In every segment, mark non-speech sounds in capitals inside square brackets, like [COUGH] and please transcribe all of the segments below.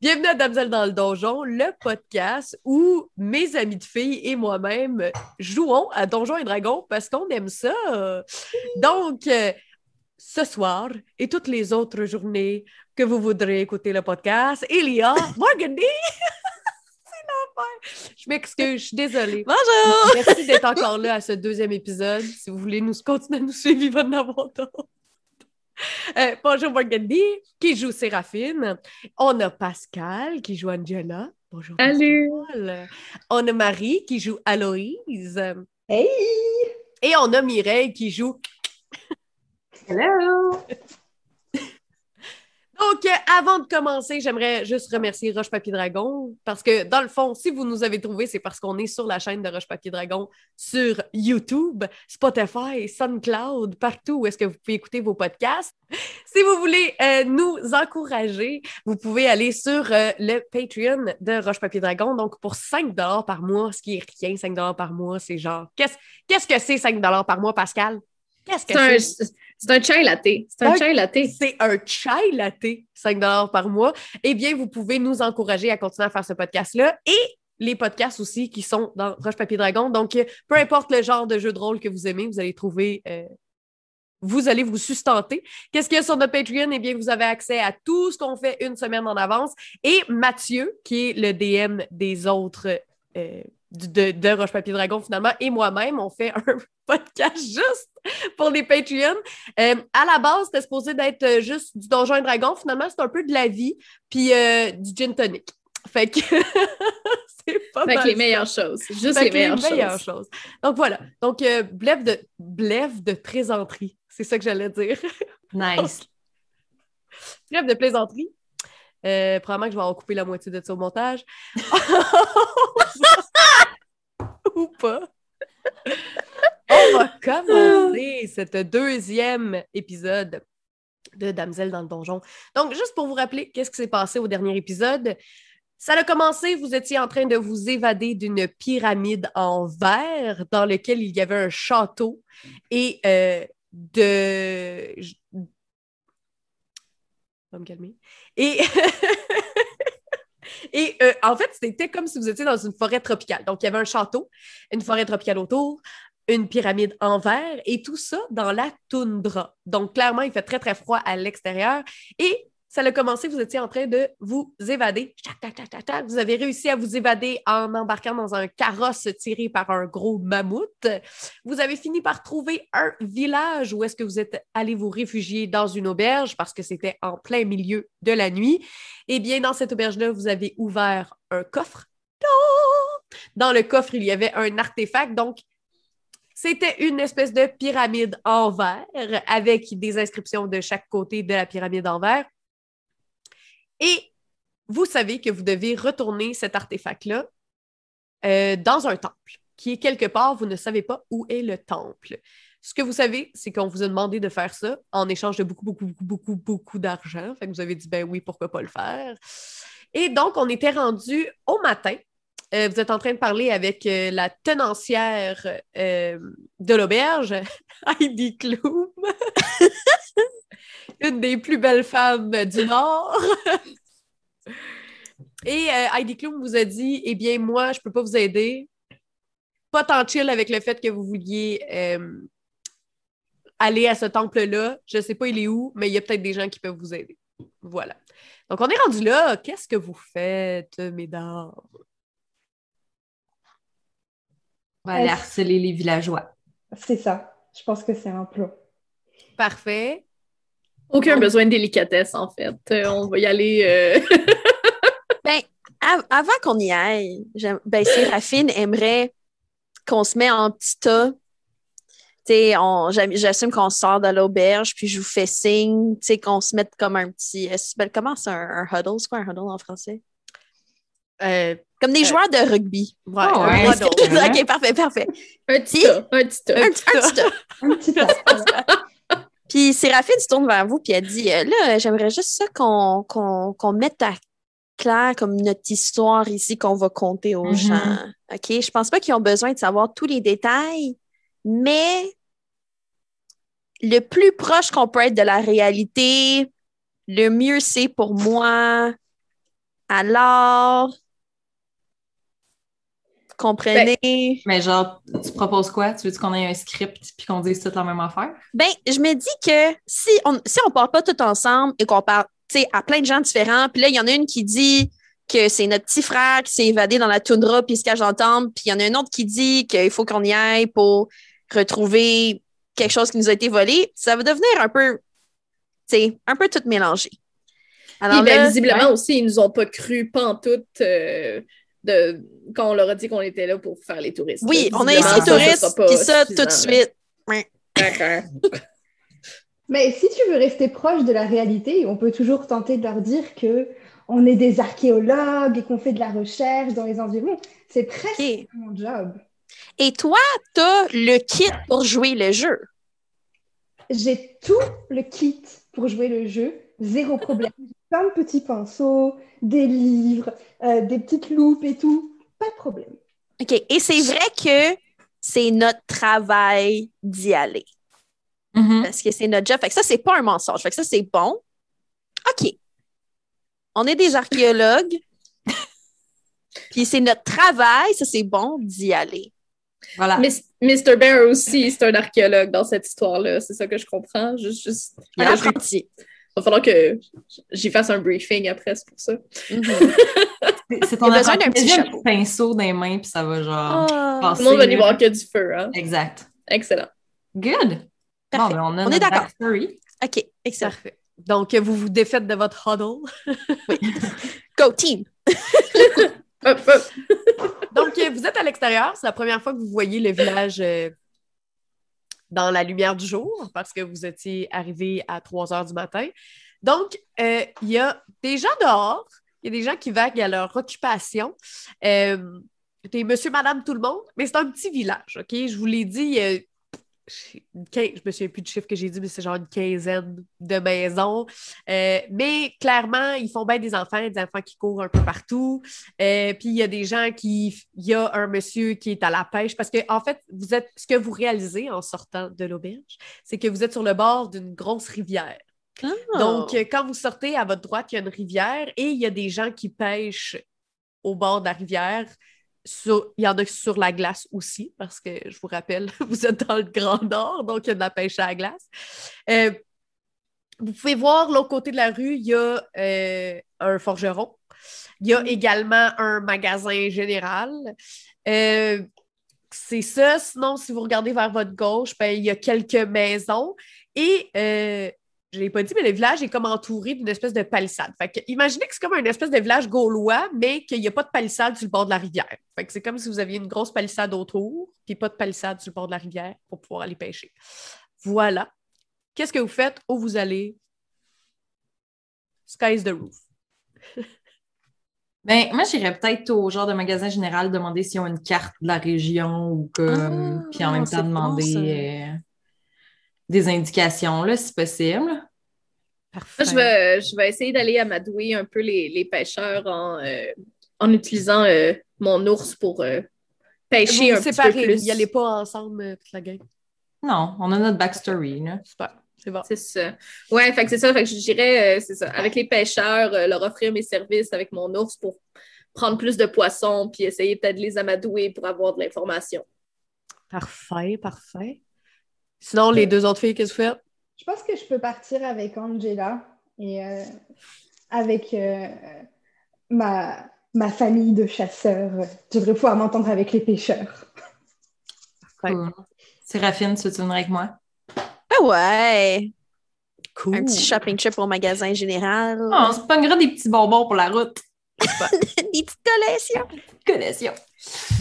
Bienvenue à Damsel dans le donjon, le podcast où mes amis de filles et moi-même jouons à Donjons et Dragons parce qu'on aime ça. Donc, euh, ce soir et toutes les autres journées que vous voudrez écouter le podcast, il y a [LAUGHS] Morgany! [LAUGHS] C'est l'enfer! Je m'excuse, je suis désolée. Bonjour! Merci d'être encore là à ce deuxième épisode. Si vous voulez nous continuer à nous suivre, il va en avoir d'autres. Euh, bonjour Morgany, qui joue Séraphine. On a Pascal, qui joue Angela. Bonjour. Salut. Pascal. On a Marie, qui joue Aloïse. Hey! Et on a Mireille, qui joue Hello! [LAUGHS] Donc, avant de commencer, j'aimerais juste remercier Roche Papier Dragon parce que, dans le fond, si vous nous avez trouvés, c'est parce qu'on est sur la chaîne de Roche Papier Dragon sur YouTube, Spotify, SoundCloud, partout où est-ce que vous pouvez écouter vos podcasts. Si vous voulez euh, nous encourager, vous pouvez aller sur euh, le Patreon de Roche Papier Dragon. Donc, pour 5 par mois, ce qui est rien, 5 par mois, c'est genre. Qu'est-ce qu'est-ce que c'est 5 par mois, Pascal? Qu'est-ce que C'est c'est? un, chai latte. C'est un Un- chai latte. C'est un chai latte, 5 par mois. Eh bien, vous pouvez nous encourager à continuer à faire ce podcast-là et les podcasts aussi qui sont dans Roche Papier Dragon. Donc, peu importe le genre de jeu de rôle que vous aimez, vous allez trouver. euh, vous allez vous sustenter. Qu'est-ce qu'il y a sur notre Patreon? Eh bien, vous avez accès à tout ce qu'on fait une semaine en avance. Et Mathieu, qui est le DM des autres euh, de, de Roche Papier Dragon, finalement, et moi-même, on fait un [LAUGHS] podcast juste pour les Patreons. Euh, à la base, c'était supposé d'être euh, juste du Donjon et Dragon. Finalement, c'est un peu de la vie, puis euh, du gin tonic. Fait que [LAUGHS] c'est pas Avec mal les meilleures choses. Juste Fait les que meilleures, meilleures choses. choses. Donc voilà. Donc, euh, blève de blève de plaisanterie. C'est ça que j'allais dire. [LAUGHS] Nice. Bref de plaisanterie. Probablement que je vais en couper la moitié de ça au montage. Pas. [LAUGHS] On va commencer cette deuxième épisode de Damsel dans le donjon. Donc, juste pour vous rappeler qu'est-ce qui s'est passé au dernier épisode, ça a commencé, vous étiez en train de vous évader d'une pyramide en verre dans lequel il y avait un château et euh, de... me calmer. Et... [LAUGHS] Et euh, en fait, c'était comme si vous étiez dans une forêt tropicale. Donc, il y avait un château, une forêt tropicale autour, une pyramide en verre et tout ça dans la toundra. Donc, clairement, il fait très, très froid à l'extérieur. Et ça a commencé, vous étiez en train de vous évader. Vous avez réussi à vous évader en embarquant dans un carrosse tiré par un gros mammouth. Vous avez fini par trouver un village où est-ce que vous êtes allé vous réfugier dans une auberge parce que c'était en plein milieu de la nuit. Eh bien, dans cette auberge-là, vous avez ouvert un coffre. Dans le coffre, il y avait un artefact. Donc, c'était une espèce de pyramide en verre avec des inscriptions de chaque côté de la pyramide en verre. Et vous savez que vous devez retourner cet artefact-là euh, dans un temple, qui est quelque part, vous ne savez pas où est le temple. Ce que vous savez, c'est qu'on vous a demandé de faire ça en échange de beaucoup, beaucoup, beaucoup, beaucoup, beaucoup d'argent. Vous avez dit, ben oui, pourquoi pas le faire. Et donc, on était rendu au matin. Euh, vous êtes en train de parler avec euh, la tenancière de l'auberge, [LAUGHS] Heidi Klum, [LAUGHS] une des plus belles femmes du Nord. [LAUGHS] Et euh, Heidi Klum vous a dit, eh bien, moi, je peux pas vous aider. Pas tant chill avec le fait que vous vouliez euh, aller à ce temple-là. Je sais pas il est où, mais il y a peut-être des gens qui peuvent vous aider. Voilà. Donc, on est rendu là. Qu'est-ce que vous faites, mesdames? On va aller harceler les villageois. C'est ça. Je pense que c'est un plan. Parfait. Aucun besoin de délicatesse, en fait. Euh, on va y aller. euh, [LAUGHS] Ben, av- avant qu'on y aille, ben, Séraphine aimerait qu'on se met en petit tas. J'assume qu'on sort de l'auberge, puis je vous fais signe, qu'on se mette comme un petit. euh, ben, comment c'est un, un huddle? C'est quoi un huddle en français? Euh, Comme des Euh, joueurs de rugby. ouais, Oh, un d'autre. [LAUGHS] ok, parfait, parfait. un petit tas. Un petit tas. Un, un petit tas. [LAUGHS] Un petit tas. voilà. Puis Séraphine se tourne vers vous puis elle dit euh, Là, j'aimerais juste ça qu'on qu'on qu'on mette à clair comme notre histoire ici qu'on va conter aux Mhm. gens. OK? Je pense pas qu'ils ont besoin de savoir tous les détails, mais le plus proche qu'on peut être de la réalité, le mieux c'est pour moi. Alors, comprenez. Mais genre, tu proposes quoi? Tu veux qu'on ait un script puis qu'on dise toute la même affaire? Ben, je me dis que si on si on part pas tout ensemble et qu'on parle, tu sais, à plein de gens différents, puis là, il y en a une qui dit que c'est notre petit frère qui s'est évadé dans la toundra puis il se cache dans le temple, puis il y en a une autre qui dit qu'il faut qu'on y aille pour retrouver quelque chose qui nous a été volé, ça va devenir un peu, tu sais, un peu tout mélangé. Puis, ben, là, visiblement ouais. aussi, ils nous ont pas cru pantoute euh, de, quand on leur a dit qu'on était là pour faire les touristes. oui, on a ici touristes, puis ça tout de suite. D'accord. [LAUGHS] Mais si tu veux rester proche de la réalité, on peut toujours tenter de leur dire que on est des archéologues et qu'on fait de la recherche dans les environs. C'est presque Ok. mon job. Et toi, t'as le kit pour jouer le jeu? J'ai tout le kit pour jouer le jeu, zéro problème. Plein de petits pinceaux, des livres, euh, des petites loupes et tout. Pas de problème. OK. Et c'est vrai que c'est notre travail d'y aller. Mhm. Parce que c'est notre job. Fait que ça, c'est pas un mensonge. Fait que ça, c'est bon. OK. On est des archéologues. [LAUGHS] Puis c'est notre travail, ça, c'est bon d'y aller. Voilà. Mis- Mr. Bear aussi, c'est un archéologue dans cette histoire-là. C'est ça que je comprends. Juste, juste... va falloir que j'y fasse un briefing après, c'est pour ça. Mhm. C'est- C'est ton besoin d'un petit chapeau. pinceau dans les mains puis ça va genre Ah. passer. Tout le monde va n'y voir que du feu, hein? Exact. Excellent. Good. Parfait. Bon, ben, on a On est d'accord. OK. Excellent. Parfait. Donc, vous vous défaites de votre huddle. [LAUGHS] Go, team. [LAUGHS] Hop, hop. Donc, vous êtes à l'extérieur. C'est la première fois que vous voyez le village euh, dans la lumière du jour parce que vous étiez arrivé à 3 heures du matin. Donc, euh, il y a des gens dehors. Il y a des gens qui vaguent à leur occupation. Euh, T'es monsieur, madame, tout le monde, mais c'est un petit village, OK? Je vous l'ai dit, il y a je me souviens plus du chiffre que j'ai dit, mais c'est genre une quinzaine de maisons. Euh, mais clairement, ils font bien des enfants, des enfants qui courent un peu partout. Euh, puis il y a des gens qui. Il y a un monsieur qui est à la pêche parce que, en fait, vous êtes. Ce que vous réalisez en sortant de l'auberge, c'est que vous êtes sur le bord d'une grosse rivière. Ah. Donc, euh, quand vous sortez à votre droite, il y a une rivière et il y a des gens qui pêchent au bord de la rivière. Sur- il y en a sur la glace aussi, parce que je vous rappelle, [LAUGHS] vous êtes dans le Grand Nord, donc il y a de la pêche à la glace. Euh, vous pouvez voir l'autre côté de la rue, il y a euh, un forgeron. Il y a également un magasin général. Euh, c'est ça. Sinon, si vous regardez vers votre gauche, ben, il y a quelques maisons. Et je ne l'ai pas dit, mais le village est comme entouré d'une espèce de palissade. Fait que, imaginez que c'est comme une espèce de village gaulois, mais qu'il n'y a pas de palissade sur le bord de la rivière. Fait que c'est comme si vous aviez une grosse palissade autour, puis pas de palissade sur le bord de la rivière pour pouvoir aller pêcher. Voilà. Qu'est-ce que vous faites? Où vous allez? Sky's the roof. Ben, moi, j'irais peut-être au genre de magasin général demander s'ils ont une carte de la région ou comme. Ah, puis en même temps, demander ça. Des indications, là, si possible. Parfait. Je vais, je vais essayer d'aller amadouer un peu les, les pêcheurs en, euh, en utilisant euh, mon ours pour euh, pêcher vous un vous petit peu séparez, plus. n'y allez pas ensemble euh, toute la gang? Non, on a notre backstory, là. Super, c'est bon. C'est ça. Ouais, fait que c'est ça. Fait que je dirais, euh, c'est ça. Avec les pêcheurs, euh, leur offrir mes services avec mon ours pour prendre plus de poissons, puis essayer peut-être de les amadouer pour avoir de l'information. Parfait, parfait. Sinon, les deux autres filles, qu'est-ce que vous faites? Je pense que je peux partir avec Angela et euh, avec euh, ma, ma famille de chasseurs. Je devrais pouvoir m'entendre avec les pêcheurs. Cool. Séraphine, tu veux venir avec moi? Ah ouais. Cool. Un petit shopping trip au magasin général. Oh, on se pognera des petits bonbons pour la route. [LAUGHS] Des petites collations. Connaissions.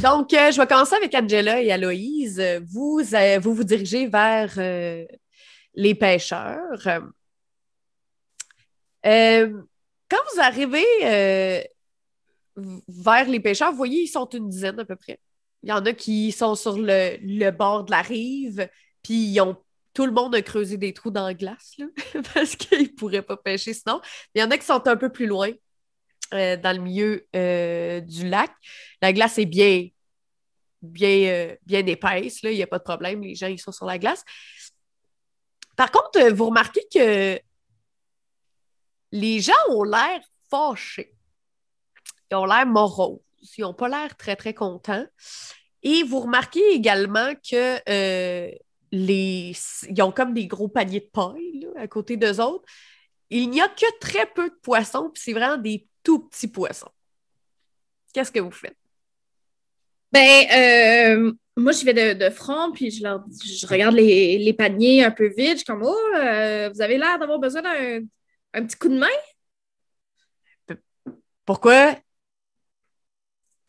Donc, euh, je vais commencer avec Angela et Aloïse. Vous euh, vous, dirigez vers euh, les pêcheurs. Quand vous arrivez vers les pêcheurs, vous voyez, ils sont une dizaine à peu près. Il y en a qui sont sur le, bord de la rive, puis tout le monde a creusé des trous dans la glace, là, [LAUGHS] parce qu'ils ne pourraient pas pêcher sinon. Il y en a qui sont un peu plus loin, euh, dans le milieu euh, du lac. La glace est bien, bien, euh, bien épaisse, il n'y a pas de problème, les gens ils sont sur la glace. Par contre, vous remarquez que les gens ont l'air fâchés. Ils ont l'air moroses. Ils n'ont pas l'air très, très contents. Et vous remarquez également que les... ils ont comme des gros paniers de paille à côté d'eux autres. Il n'y a que très peu de poissons, puis c'est vraiment des tout petits poissons. Qu'est-ce que vous faites? Ben, euh, moi, je vais de, de front, puis je, leur, je regarde les, les paniers un peu vides. Je suis comme, oh, euh, vous avez l'air d'avoir besoin d'un un petit coup de main? Pourquoi?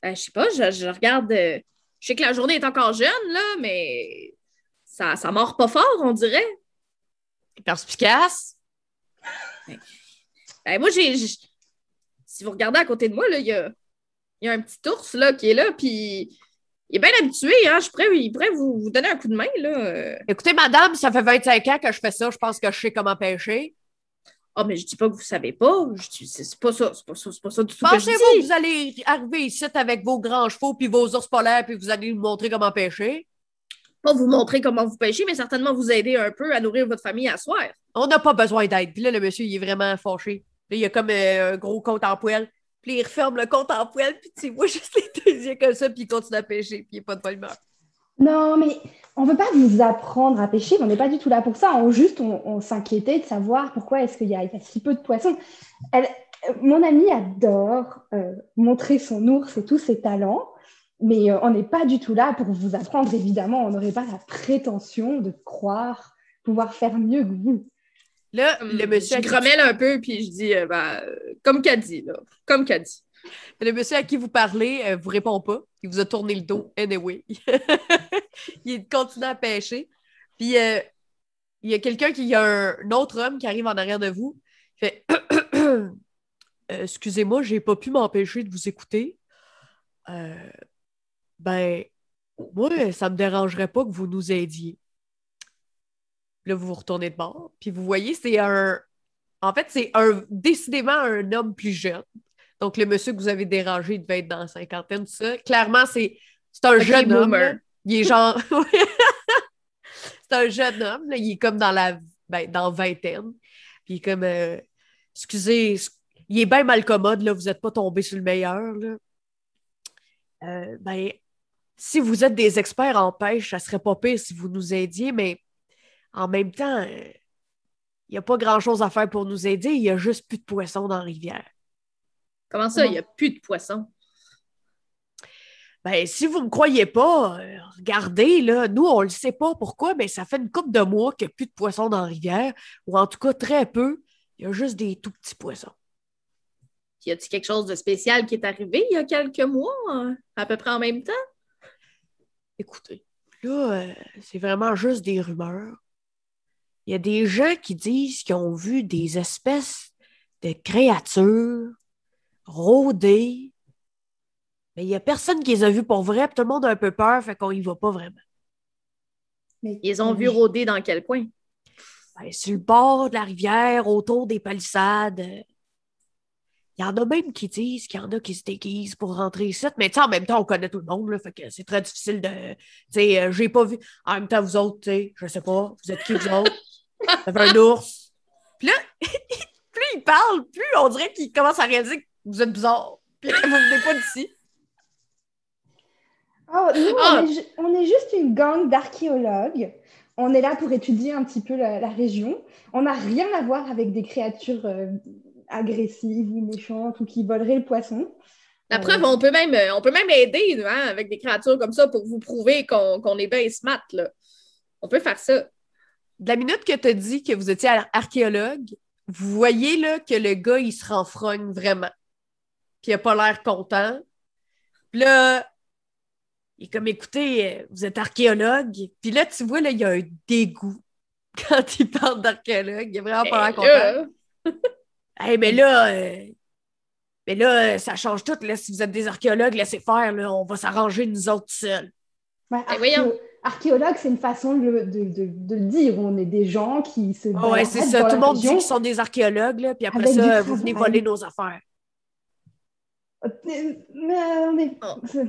Ben, je sais pas, je, je regarde. euh, je sais que la journée est encore jeune, là, mais ça, ça mord pas fort, on dirait. Perspicace? Ben, moi, j'ai. Si vous regardez à côté de moi, il y a, il y a un petit ours là, qui est là, puis il est bien habitué, hein. Je pourrais, il pourrait vous, vous donner un coup de main, là. euh. Écoutez, madame, ça fait 25 ans que je fais ça. Je pense que je sais comment pêcher. Ah, mais je dis pas que vous savez pas. C'est pas ça. C'est pas ça, c'est pas ça du tout Pensez-vous que vous allez arriver ici avec vos grands chevaux puis vos ours polaires puis vous allez nous montrer comment pêcher? Pas vous montrer comment vous pêchez, mais certainement vous aider un peu à nourrir votre famille à soir. On n'a pas besoin d'aide. Puis là, le monsieur, il est vraiment fâché. Il y a comme euh, un gros compte en poêle. Puis il referme le compte en poêle, puis tu vois juste les deux yeux comme ça, puis il continue à pêcher, puis il n'est pas de bonne humeur. Non, mais on ne veut pas vous apprendre à pêcher, on n'est pas du tout là pour ça. On juste, on, s'inquiétait de savoir pourquoi est-ce qu'il y, a a si peu de poissons. Euh, mon amie adore euh, montrer son ours et tous ses talents, mais on n'est pas du tout là pour vous apprendre. Évidemment, on n'aurait pas la prétention de croire pouvoir faire mieux que vous. Là, le monsieur, Je grommelle un peu, puis je dis, euh, ben, euh, comme qu'a dit, là. Comme qu'a dit. le monsieur à qui vous parlez euh, vous répond pas. Il vous a tourné le dos, anyway. [LAUGHS] il continue à pêcher. Puis euh, il y a quelqu'un qui, il y a un, un autre homme qui arrive en arrière de vous. Il fait [COUGHS] Excusez-moi, j'ai pas pu m'empêcher de vous écouter. Ben, moi, ça me dérangerait pas que vous nous aidiez. Là, vous vous retournez de bord, puis vous voyez, c'est un. En fait, c'est un décidément un homme plus jeune. Donc, le monsieur que vous avez dérangé, il devait être dans la cinquantaine, tout ça. Clairement, c'est un jeune homme. boomer. Il est genre. [LAUGHS] c'est un jeune homme, là. il est comme dans la ben, dans vingtaine. Puis il est comme euh, excusez, il est bien mal commode, là, vous n'êtes pas tombé sur le meilleur. Là. Euh, ben, si vous êtes des experts en pêche, ça serait pas pire si vous nous aidiez, mais en même temps, euh, il n'y a pas grand-chose à faire pour nous aider, il y a juste plus de poissons dans la rivière. Comment ça, il n'y a plus de poissons? Ben, si vous me croyez pas, euh, regardez, là, nous, on le sait pas pourquoi, mais ça fait une couple de mois qu'il n'y a plus de poissons dans la rivière, ou en tout cas très peu. Il y a juste des tout petits poissons. Y a-t-il quelque chose de spécial qui est arrivé il y a quelques mois, euh, à peu près en même temps? Écoutez, là, euh, c'est vraiment juste des rumeurs. Il y a des gens qui disent qu'ils ont vu des espèces de créatures rôder. Mais il n'y a personne qui les a vues pour vrai, puis tout le monde a un peu peur, fait qu'on y va pas vraiment. Mais- Ils ont vu rôder dans quel coin? Ben, sur le bord de la rivière, autour des palissades. Il y en a même qui disent qu'il y en a qui se déguisent pour rentrer ici. Mais tu sais, en même temps, on connaît tout le monde, là, fait que c'est très difficile de. Tu sais, euh, j'ai pas vu. En même temps, vous autres, tu sais, je sais pas, vous êtes qui vous autres? Vous avez un ours. Puis là, [LAUGHS] plus il parle, plus on dirait qu'il commence à réaliser que vous êtes bizarre. Puis que vous venez pas d'ici. Oh, nous, Ah. on, est, on est juste une gang d'archéologues. On est là pour étudier un petit peu la, la région. On n'a rien à voir avec des créatures euh, agressives ou méchantes ou qui voleraient le poisson. La Euh, preuve, on peut même, euh, on peut même aider nous, hein, avec des créatures comme ça pour vous prouver qu'on qu'on est bien smart. Là. On peut faire ça. De la minute que tu as dit que vous étiez ar- archéologue, vous voyez là, que le gars, il se renfrogne vraiment. Puis il a pas l'air content. Puis là, il est comme, écoutez, euh, vous êtes archéologue. Puis là, tu vois, là, il y a un dégoût [LAUGHS] quand il parle d'archéologue. Il a vraiment pas l'air Eh, content. là, [LAUGHS] Hey, mais là, euh, mais là, euh, ça change tout. Là. Si vous êtes des archéologues, laissez faire. Là. On va s'arranger nous autres seuls. Eh, voyons. archéo- archéologue, c'est une façon de le, de- de- de le dire. On est des gens qui se Ah ouais, c'est ça. Tout le monde dit qu'ils sont des archéologues. Là, puis après Avec ça, vous venez voler nos affaires. Euh, Mais on est- Oh. c'est-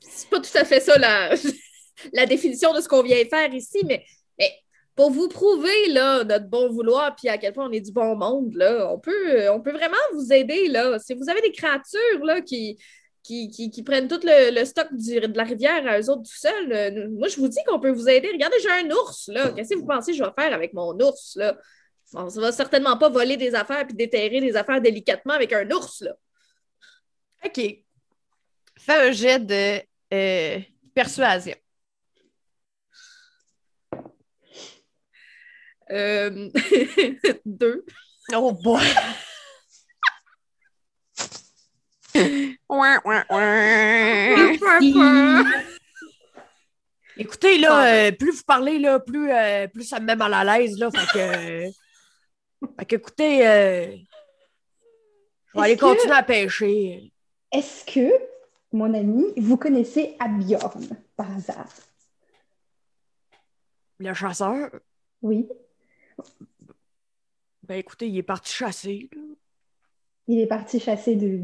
c'est pas tout à fait ça la, [LAUGHS] la définition de ce qu'on vient faire ici, mais, mais pour vous prouver là, notre bon vouloir puis à quel point on est du bon monde, là, on, peut, on peut vraiment vous aider. Là. Si vous avez des créatures là, qui, qui, qui, prennent tout le, stock de la rivière à eux autres tout seuls, euh, moi, je vous dis qu'on peut vous aider. Regardez, j'ai un ours. là. Qu'est-ce que vous pensez que je vais faire avec mon ours? Là? On ne va certainement pas voler des affaires puis déterrer des affaires délicatement avec un ours. Là. OK. Fais un jet de euh, persuasion. Euh, [LAUGHS] deux. Oh boy! Écoutez, là, euh, plus vous parlez, là, plus, euh, plus ça me met mal à l'aise, là. Fait que. fait que, écoutez, je vais aller continuer à pêcher. Est-ce que, mon ami, vous connaissez Abjorn, par hasard? Le chasseur? Oui. Ben écoutez, il est parti chasser. Il est parti chasser de...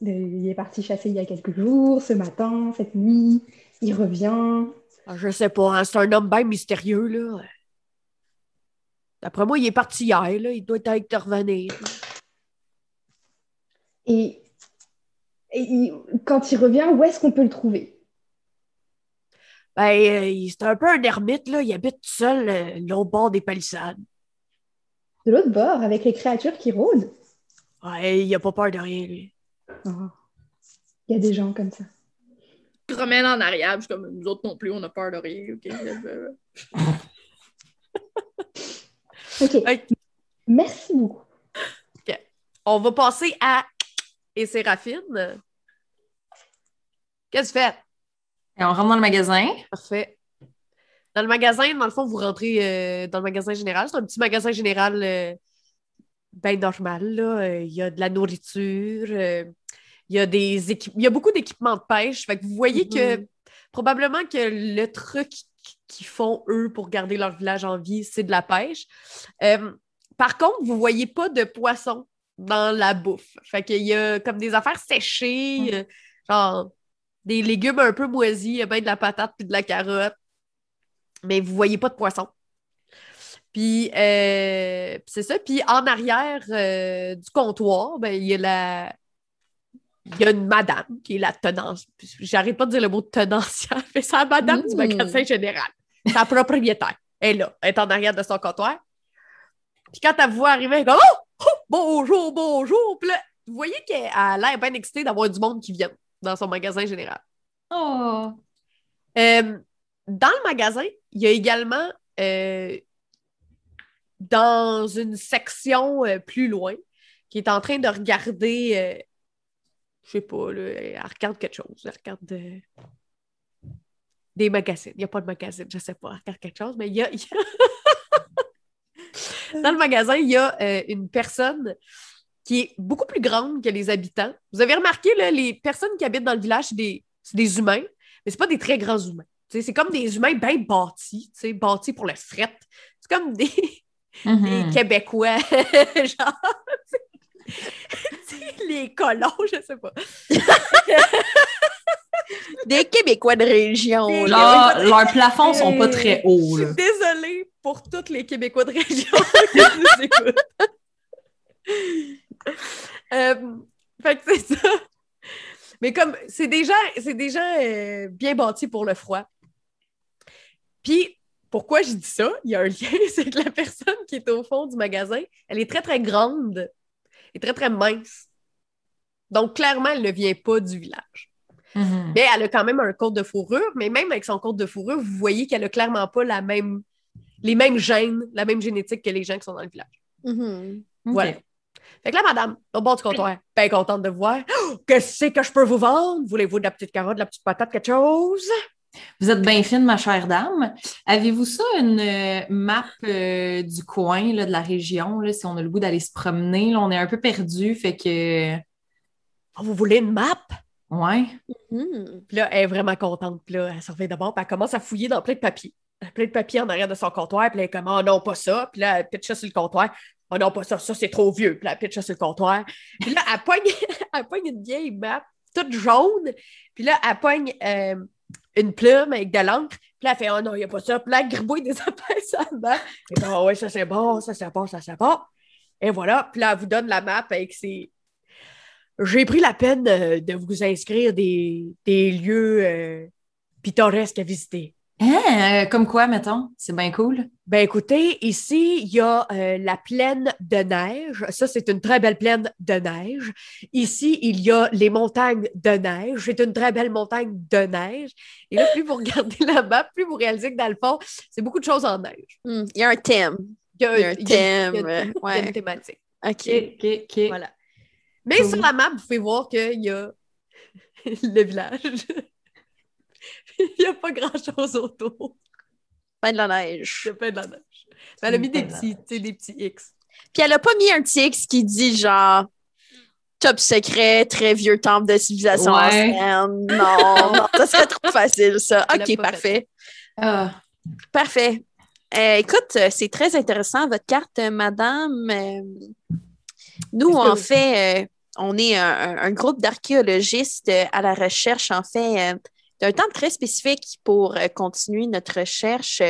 Il est parti chasser il y a quelques jours, ce matin, cette nuit. Il revient. Ah, je sais pas, hein, c'est un homme bien mystérieux, là. D'après moi, il est parti hier, là. Il doit être intervenir. Et, Et quand il revient, où est-ce qu'on peut le trouver? Ben, euh, c'est un peu un ermite, là. Il habite tout seul, euh, au bord des palissades de l'autre bord avec les créatures qui rôdent. Ouais, il a pas peur de rien, lui. Oh. Il y a des gens comme ça. Je remène en arrière, je comme nous autres non plus, on a peur de rien. [LAUGHS] OK? Merci beaucoup. OK. On va passer à et Séraphine. Qu'est-ce que tu fais? Et on rentre dans le magasin. Parfait. Dans le magasin, dans le fond, vous rentrez euh, dans le magasin général. C'est un petit magasin général euh, bien normal. Là. Euh, il y a de la nourriture, il, y a des il y a beaucoup d'équipements de pêche. Fait que vous voyez que mm-hmm. probablement que le truc qu'ils font, eux, pour garder leur village en vie, c'est de la pêche. par contre, vous ne voyez pas de poissons dans la bouffe. Fait qu'il y a comme des affaires séchées, mm. genre des légumes un peu moisis, il y a bien de la patate puis de la carotte mais vous voyez pas de poisson. Puis euh, c'est ça. Puis en arrière euh, du comptoir, ben, il y a la. Il y a une madame qui est la tenancière. J'arrête pas de dire le mot [LAUGHS] tenancière, mais c'est la madame du magasin général. Sa propriétaire. Elle est là. Elle est en arrière de son comptoir. Puis quand elle voit arriver, elle est comme oh! oh! Bonjour, bonjour! Puis là, vous voyez qu'elle a l'air bien excitée d'avoir du monde qui vient dans son magasin général. Oh! Euh, dans le magasin, il y a également euh, dans une section euh, plus loin qui est en train de regarder, euh, je sais pas, là, elle regarde quelque chose, elle regarde des magazines. Il n'y a pas de magazine, je sais pas, elle regarde quelque chose, mais il y a. [LAUGHS] dans le magasin, il y a une personne qui est beaucoup plus grande que les habitants. Vous avez remarqué, là, les personnes qui habitent dans le village, c'est des, des humains, mais ce pas des très grands humains. C'est comme des humains bien bâtis, bâtis pour le fret. C'est comme des, mm-hmm. Québécois, [LAUGHS] genre, [LAUGHS] les colons, je sais pas. [LAUGHS] des Québécois de région. Genre, leurs plafonds sont pas très hauts. Je suis désolée pour tous les Québécois de région qui nous écoutent. Euh, fait que c'est ça. Mais comme c'est déjà, c'est déjà euh, bien bâti pour le froid. Puis, pourquoi je dis ça? Il y a un lien, [LAUGHS] c'est que la personne qui est au fond du magasin, elle est très, très grande et très, très mince. Donc, clairement, elle ne vient pas du village. Mm-hmm. Mais elle a quand même un code de fourrure, mais même avec son code de fourrure, vous voyez qu'elle a clairement pas la même, les mêmes gènes, la même génétique que les gens qui sont dans le village. Mm-hmm. Voilà. Fait que là, madame, au bord du comptoir, bien contente de voir. [GASPS] Qu'est-ce que je peux vous vendre? Voulez-vous de la petite carotte, de la petite patate, quelque chose? Vous êtes bien fine, ma chère dame. Avez-vous ça, une euh, map euh, du coin, de la région, là, si on a le goût d'aller se promener? Là, on est un peu perdu, fait que. Oh, vous voulez une map? Oui. Mm-hmm. Puis là, elle est vraiment contente. Puis là, elle se d'abord, puis elle commence à fouiller dans plein de papiers. Plein de papiers en arrière de son comptoir. Puis là, elle est comme, oh non, pas ça. Puis là, elle pitch ça sur le comptoir. Oh non, pas ça, ça c'est trop vieux. Puis là, elle pitch ça sur le comptoir. Puis là, elle pogne, [LAUGHS] elle pogne une vieille map, toute jaune. Puis là, elle pogne. Euh, une plume avec de l'encre, Puis là, elle fait Oh non, il n'y a pas ça. Puis là, elle gribouille des map. Et ben, ouais, ça c'est bon, ça c'est bon, ça c'est bon. Et voilà. Puis là, elle vous donne la map avec ses. J'ai pris la peine de vous inscrire des, des lieux euh, pittoresques à visiter. Hein, euh, comme quoi, mettons? C'est bien cool. Ben écoutez, ici, il y a euh, la plaine de neige. Ça, c'est une très belle plaine de neige. Ici, il y a les montagnes de neige. C'est une très belle montagne de neige. Et là, plus vous regardez la map, plus vous réalisez que dans le fond, c'est beaucoup de choses en neige. Hmm, Il y a un thème. Il y a, un thème, il y a- une thématique. OK. OK, OK. Voilà. Mais Cool. sur la map, vous pouvez voir qu'il y a [LAUGHS] le village. [LAUGHS] il n'y a pas grand-chose autour. Fin de la neige. Il y a pas de la neige. Mais elle a mis des Pas petits, des X. Puis elle a pas mis un petit X qui dit genre top secret, très vieux temple de civilisation Ouais. ancienne. Non, non, ça serait trop facile, ça. OK, pas parfait. Ah, Parfait. Euh, écoute, euh, c'est très intéressant, votre carte, euh, madame. Nous, en fait, euh, on est un, un- groupe d'archéologistes à la recherche, en fait, euh, d'un temps très spécifique pour euh, continuer notre recherche.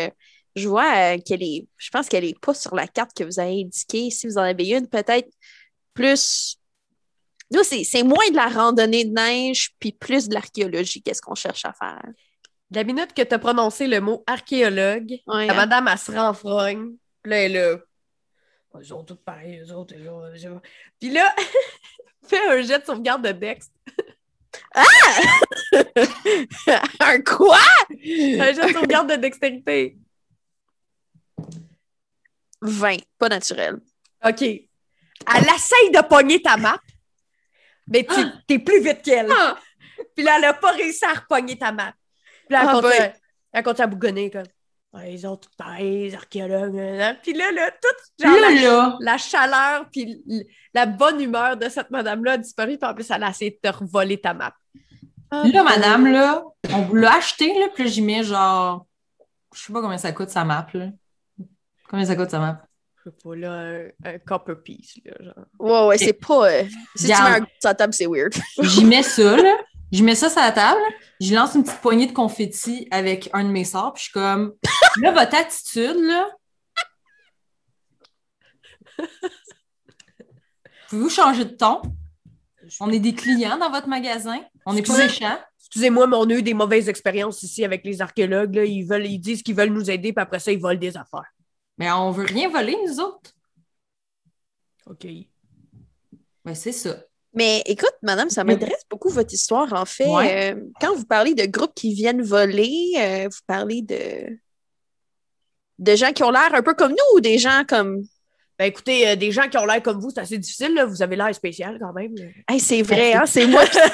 Je vois euh, qu'elle est, je pense qu'elle n'est pas sur la carte que vous avez indiquée. Si vous en avez une, peut-être plus. Nous, c'est moins de la randonnée de neige, puis plus de l'archéologie. Qu'est-ce qu'on cherche à faire? La minute que tu as prononcé le mot archéologue, Ouais, la hein? madame, elle se renfrogne. Puis là, elle est là. Ils sont tous pareils, eux autres. Puis là, [LAUGHS] fait un jet de sauvegarde de Dex. [LAUGHS] [LAUGHS] un quoi? Un jet de sauvegarde de dextérité. 20, pas naturel. OK. Elle essaye de pogner ta map, mais tu es plus vite qu'elle. Ah! Puis là, elle n'a pas réussi à repogner ta map. Puis là, elle, Ah, continue, ben. elle continue à bougonner comme. Ouais, ils ont tout pareil, les archéologues. nan, nan. Puis là, là, tout, genre, Là, la, là. la chaleur puis la bonne humeur de cette madame-là a disparu. Puis en plus, elle a essayé de te revoler ta map. Là, madame, là, on vous l'a acheté, là, puis là, j'y mets genre. Je sais pas combien ça coûte sa map, là. Combien ça coûte sa map? Je sais pas, là, un, un copper piece, là, genre. Ouais, ouais, c'est pas. euh, si tu mets un la table, c'est weird. J'y mets ça, là. J'y mets ça sur la table. Je lance une petite poignée de confetti avec un de mes sorts, puis je suis comme. [LAUGHS] Là, votre attitude, là. Pouvez-vous changer de ton? On est des clients dans votre magasin. On n'est pas méchants. Excusez-moi, mais on a eu des mauvaises expériences ici avec les archéologues. Là. Ils, veulent, ils disent qu'ils veulent nous aider, puis après ça, ils volent des affaires. Mais on veut rien voler, nous autres. OK. Ben, c'est ça. Mais écoute, madame, ça m'intéresse beaucoup votre histoire, en fait. Ouais. Euh, quand vous parlez de groupes qui viennent voler, euh, vous parlez de. de gens qui ont l'air un peu comme nous ou des gens comme. Ben écoutez, euh, des gens qui ont l'air comme vous, c'est assez difficile. Là. Vous avez l'air spécial quand même. Hey, c'est vrai, hein, c'est moi qui. [LAUGHS]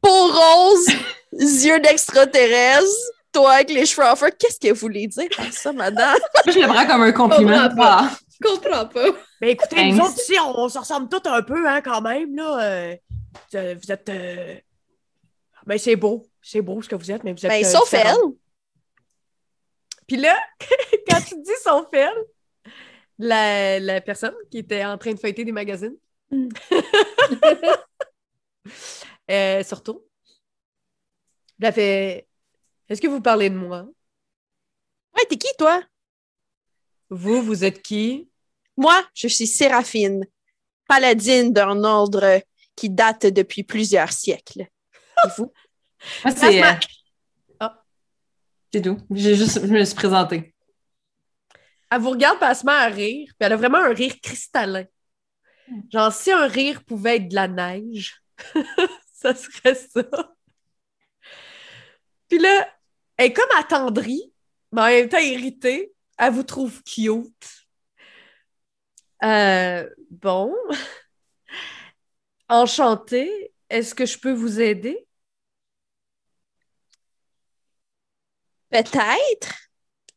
Peau rose, yeux d'extraterrestre, toi avec les cheveux en feu. Qu'est-ce que vous voulez dire par ça, madame? Je le prends comme un compliment. Oh. Je comprends pas. Ben écoutez, Thanks. nous autres ici, on, on se ressemble tous un peu hein, quand même. Là. Euh, vous êtes. euh, Ben c'est beau. C'est beau ce que vous êtes, mais vous êtes. Ben, euh, sauf elle. Puis là, [LAUGHS] quand tu dis sauf elle, la, la personne qui était en train de feuilleter des magazines, Mm. [LAUGHS] euh, surtout, elle a fait Est-ce que vous parlez de moi Ouais, t'es qui, toi? Vous, vous êtes qui? Moi, je suis Séraphine, paladine d'un ordre qui date depuis plusieurs siècles. Et vous? [LAUGHS] Moi, c'est. Euh, Ah. C'est tout. J'ai juste, je me suis présentée. Elle vous regarde, puis elle se met à rire. Puis elle a vraiment un rire cristallin. Genre, si un rire pouvait être de la neige, [LAUGHS] ça serait ça. Puis là, elle est comme attendrie, mais en même temps irritée. Elle vous trouve cute. Euh, bon. [LAUGHS] Enchantée. Est-ce que je peux vous aider? Peut-être.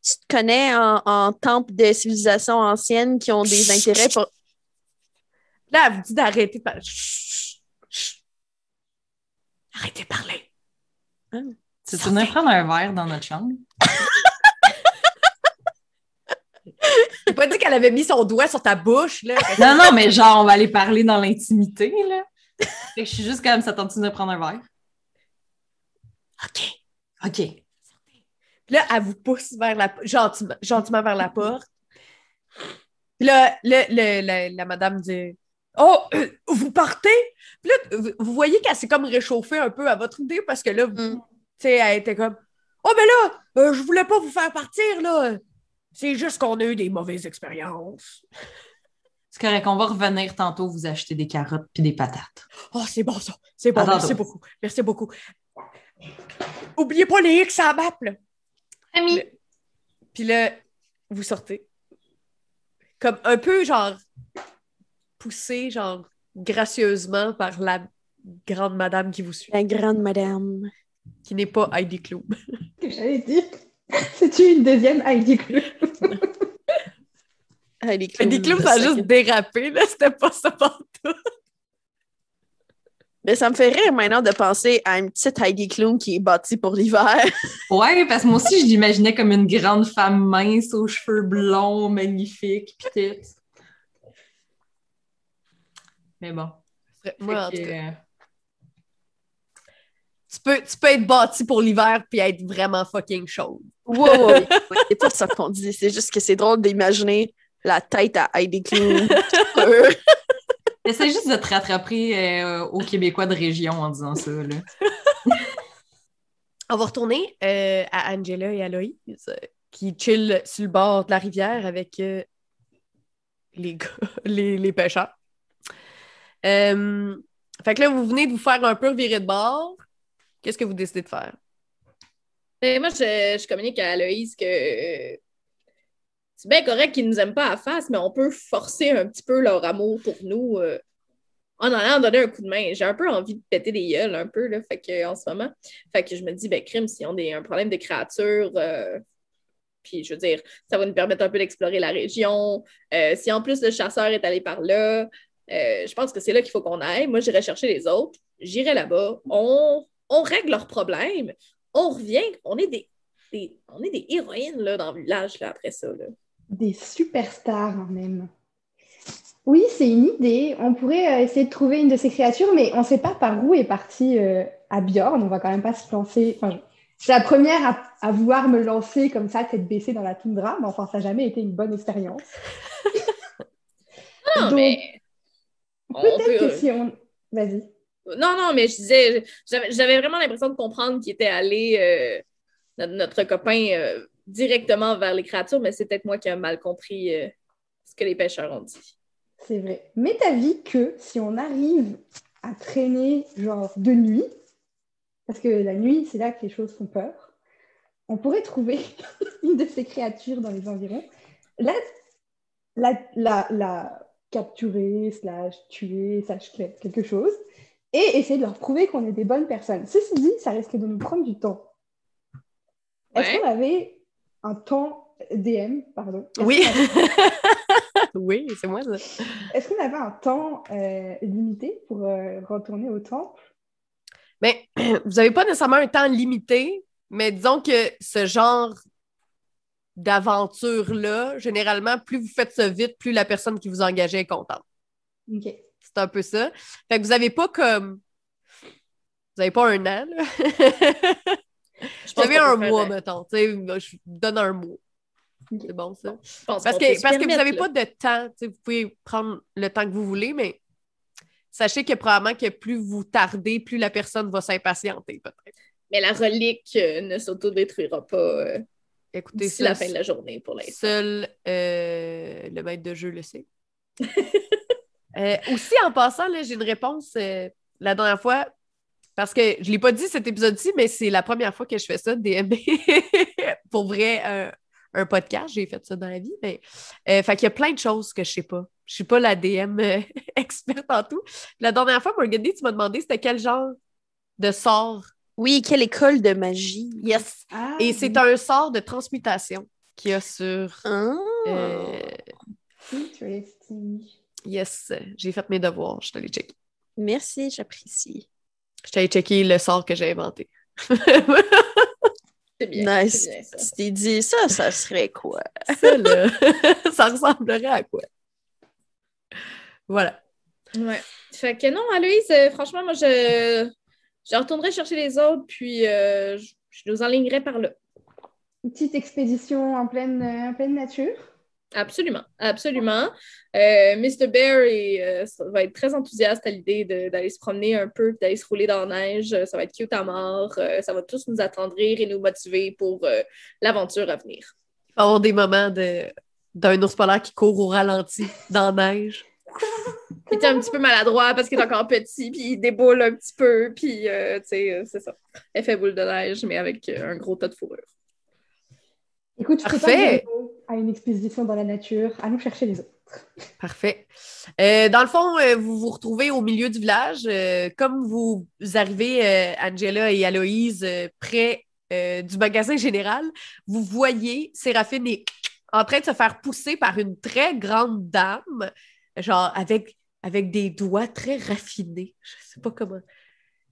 Tu te connais en, en temple de civilisation ancienne qui ont des intérêts pour. Là, elle vous dit d'arrêter de parler. Chut, chut. Arrêtez de parler. Tu veux venir prendre un verre dans notre chambre? [LAUGHS] J'ai pas dit qu'elle avait mis son doigt sur ta bouche, là. [LAUGHS] Non, non, mais genre, on va aller parler dans l'intimité, là. Fait que je suis juste comme ça tente de prendre un verre? OK. OK. Puis là, elle vous pousse vers la gentiment, gentiment vers la porte. Puis là, le- le- la, la madame dit Oh, euh, vous partez? Puis là, vous- voyez qu'elle s'est comme réchauffée un peu à votre idée parce que là, vous- Mm. tu sais, elle était comme Oh, mais là, euh, je voulais pas vous faire partir, là. C'est juste qu'on a eu des mauvaises expériences. C'est correct, on va revenir tantôt vous acheter des carottes puis des patates. Oh, c'est bon, ça. C'est bon, Attends, merci beaucoup. Merci beaucoup. Oubliez pas les X à la map, là. Ami. Le- Puis là, vous sortez. Comme un peu, genre, poussé, genre, gracieusement par la grande madame qui vous suit, La grande madame. qui n'est pas Heidi Klum. [LAUGHS] que j'allais dire. [LAUGHS] C'est une deuxième Heidi Klum? [LAUGHS] Heidi Klum. Heidi Klum, ça a juste dérapé, là. C'était pas ça partout. Mais ça me fait rire maintenant de penser à une petite Heidi Klum qui est bâtie pour l'hiver. [LAUGHS] Ouais, parce que moi aussi, je l'imaginais comme une grande femme mince aux cheveux blonds, magnifique, tout. Mais bon. Moi, en tout cas. Tu peux, tu peux être bâti pour l'hiver puis être vraiment fucking chaude. Wow, wow, oui. [LAUGHS] C'est pas ça qu'on dit. C'est juste que c'est drôle d'imaginer la tête à Heidi Klum. Essaie juste de te rattraper euh, aux Québécois de région en disant ça. Là. On va retourner euh, à Angela et à Loïse euh, qui chillent sur le bord de la rivière avec euh, les, gars, [LAUGHS] les, les pêcheurs. Euh, fait que là, vous venez de vous faire un peu virer de bord. Qu'est-ce que vous décidez de faire? Et moi, je, communique à Aloïse que euh, c'est bien correct qu'ils ne nous aiment pas à face, mais on peut forcer un petit peu leur amour pour nous euh, en allant donner un coup de main. J'ai un peu envie de péter des gueules, un peu, là, fait que, en ce moment. Fait que je me dis, ben, crime, si on a un problème de créature, euh, puis je veux dire, ça va nous permettre un peu d'explorer la région. Si en plus le chasseur est allé par là, je pense que c'est là qu'il faut qu'on aille. Moi, j'irai chercher les autres, j'irai là-bas, on, on règle leurs problèmes, on revient, on est des, des- on est des héroïnes là, dans le village là, après ça. Là. Des superstars, même. Oui, c'est une idée. On pourrait euh, essayer de trouver une de ces créatures, mais on ne sait pas par où est parti euh, à Bjorn. On va quand même pas se lancer. Enfin, suis la première à, à vouloir me lancer comme ça, tête baissée dans la toundra, mais enfin, ça n'a jamais été une bonne expérience. [LAUGHS] Non, Donc, mais. Peut-être peut- que si on. Vas-y. Non, non, mais je disais, j'avais vraiment l'impression de comprendre qu'il était allé, euh, notre, copain, euh, directement vers les créatures, mais c'est peut-être moi qui ai mal compris euh, ce que les pêcheurs ont dit. C'est vrai. Mais t'as vu que si on arrive à traîner genre de nuit, parce que la nuit, c'est là que les choses font peur, on pourrait trouver [LAUGHS] une de ces créatures dans les environs, la, la, la, la capturer, slash tuer, slash quelque chose, et essayer de leur prouver qu'on est des bonnes personnes. Ceci dit, ça risque de nous prendre du temps. Est-ce qu'on avait un temps DM, pardon? Oui. avait- [LAUGHS] oui, c'est moi ça. Est-ce qu'on avait un temps euh, limité pour euh, retourner au temple? Mais [CLEARS THROAT] vous n'avez pas nécessairement un temps limité, mais disons que ce genre d'aventure-là, généralement, plus vous faites ça vite, plus la personne qui vous engageait est contente. Ok. C'est un peu ça. Fait que vous n'avez pas comme. Vous n'avez pas un an, là. [LAUGHS] Je Vous avez un mois, mettons. Tu sais, je vous donne un mois. C'est bon, ça. Parce que, parce que vous n'avez pas de temps. tu sais, Vous pouvez prendre le temps que vous voulez, mais sachez que probablement que plus vous tardez, plus la personne va s'impatienter, peut-être. Mais la relique euh, ne s'autodétruira pas euh, Écoutez, d'ici ça, la fin de la journée pour l'instant. Seul euh, le maître de jeu le sait. [LAUGHS] Euh, aussi, en passant, là, j'ai une réponse euh, la dernière fois, parce que je ne l'ai pas dit cet épisode-ci, mais c'est la première fois que je fais ça, DM. [LAUGHS] Pour vrai, un, un podcast, j'ai fait ça dans la vie. Mais, euh, fait qu'il y a plein de choses que je ne sais pas. Je ne suis pas la DM euh, [LAUGHS] experte en tout. La dernière fois, Morgane, tu m'as demandé c'était quel genre de sort. Oui, quelle école de magie. Yes. Ah, Et c'est un sort de transmutation qu'il y a sur. Ah. euh, Interesting. Yes, j'ai fait mes devoirs. Je suis allée checker. Merci, j'apprécie. Je suis allée checker le sort que j'ai inventé. [LAUGHS] C'est bien. Nice. bien, ça. Tu t'es dit ça, ça serait quoi? ça, là, [LAUGHS] ça ressemblerait à quoi? Voilà. Ouais. Fait que non, Aloïse, franchement, moi, je, je retournerai chercher les autres, puis euh, je, je nous enlignerai par là. Une petite expédition en pleine, en pleine nature. Absolument, absolument. Euh, Mr. Bear est, euh, va être très enthousiaste à l'idée d'aller se promener un peu, puis d'aller se rouler dans la neige. Ça va être cute à mort. Euh, ça va tous nous attendrir et nous motiver pour euh, l'aventure à venir. Il va y avoir des moments de d'un ours polaire qui court au ralenti dans la neige. Il était un petit peu maladroit parce qu'il est encore petit, puis il déboule un petit peu, puis tu sais, c'est ça. Effet boule de neige, mais avec un gros tas de fourrure. Écoute, je Parfait. à une expédition dans la nature. Allons chercher les autres. Parfait. Euh, dans le fond, euh, vous vous retrouvez au milieu du village. Euh, comme vous arrivez, Angela et Aloïse, près du magasin général, vous voyez Séraphine est en train de se faire pousser par une très grande dame, genre avec, avec des doigts très raffinés. Je sais pas comment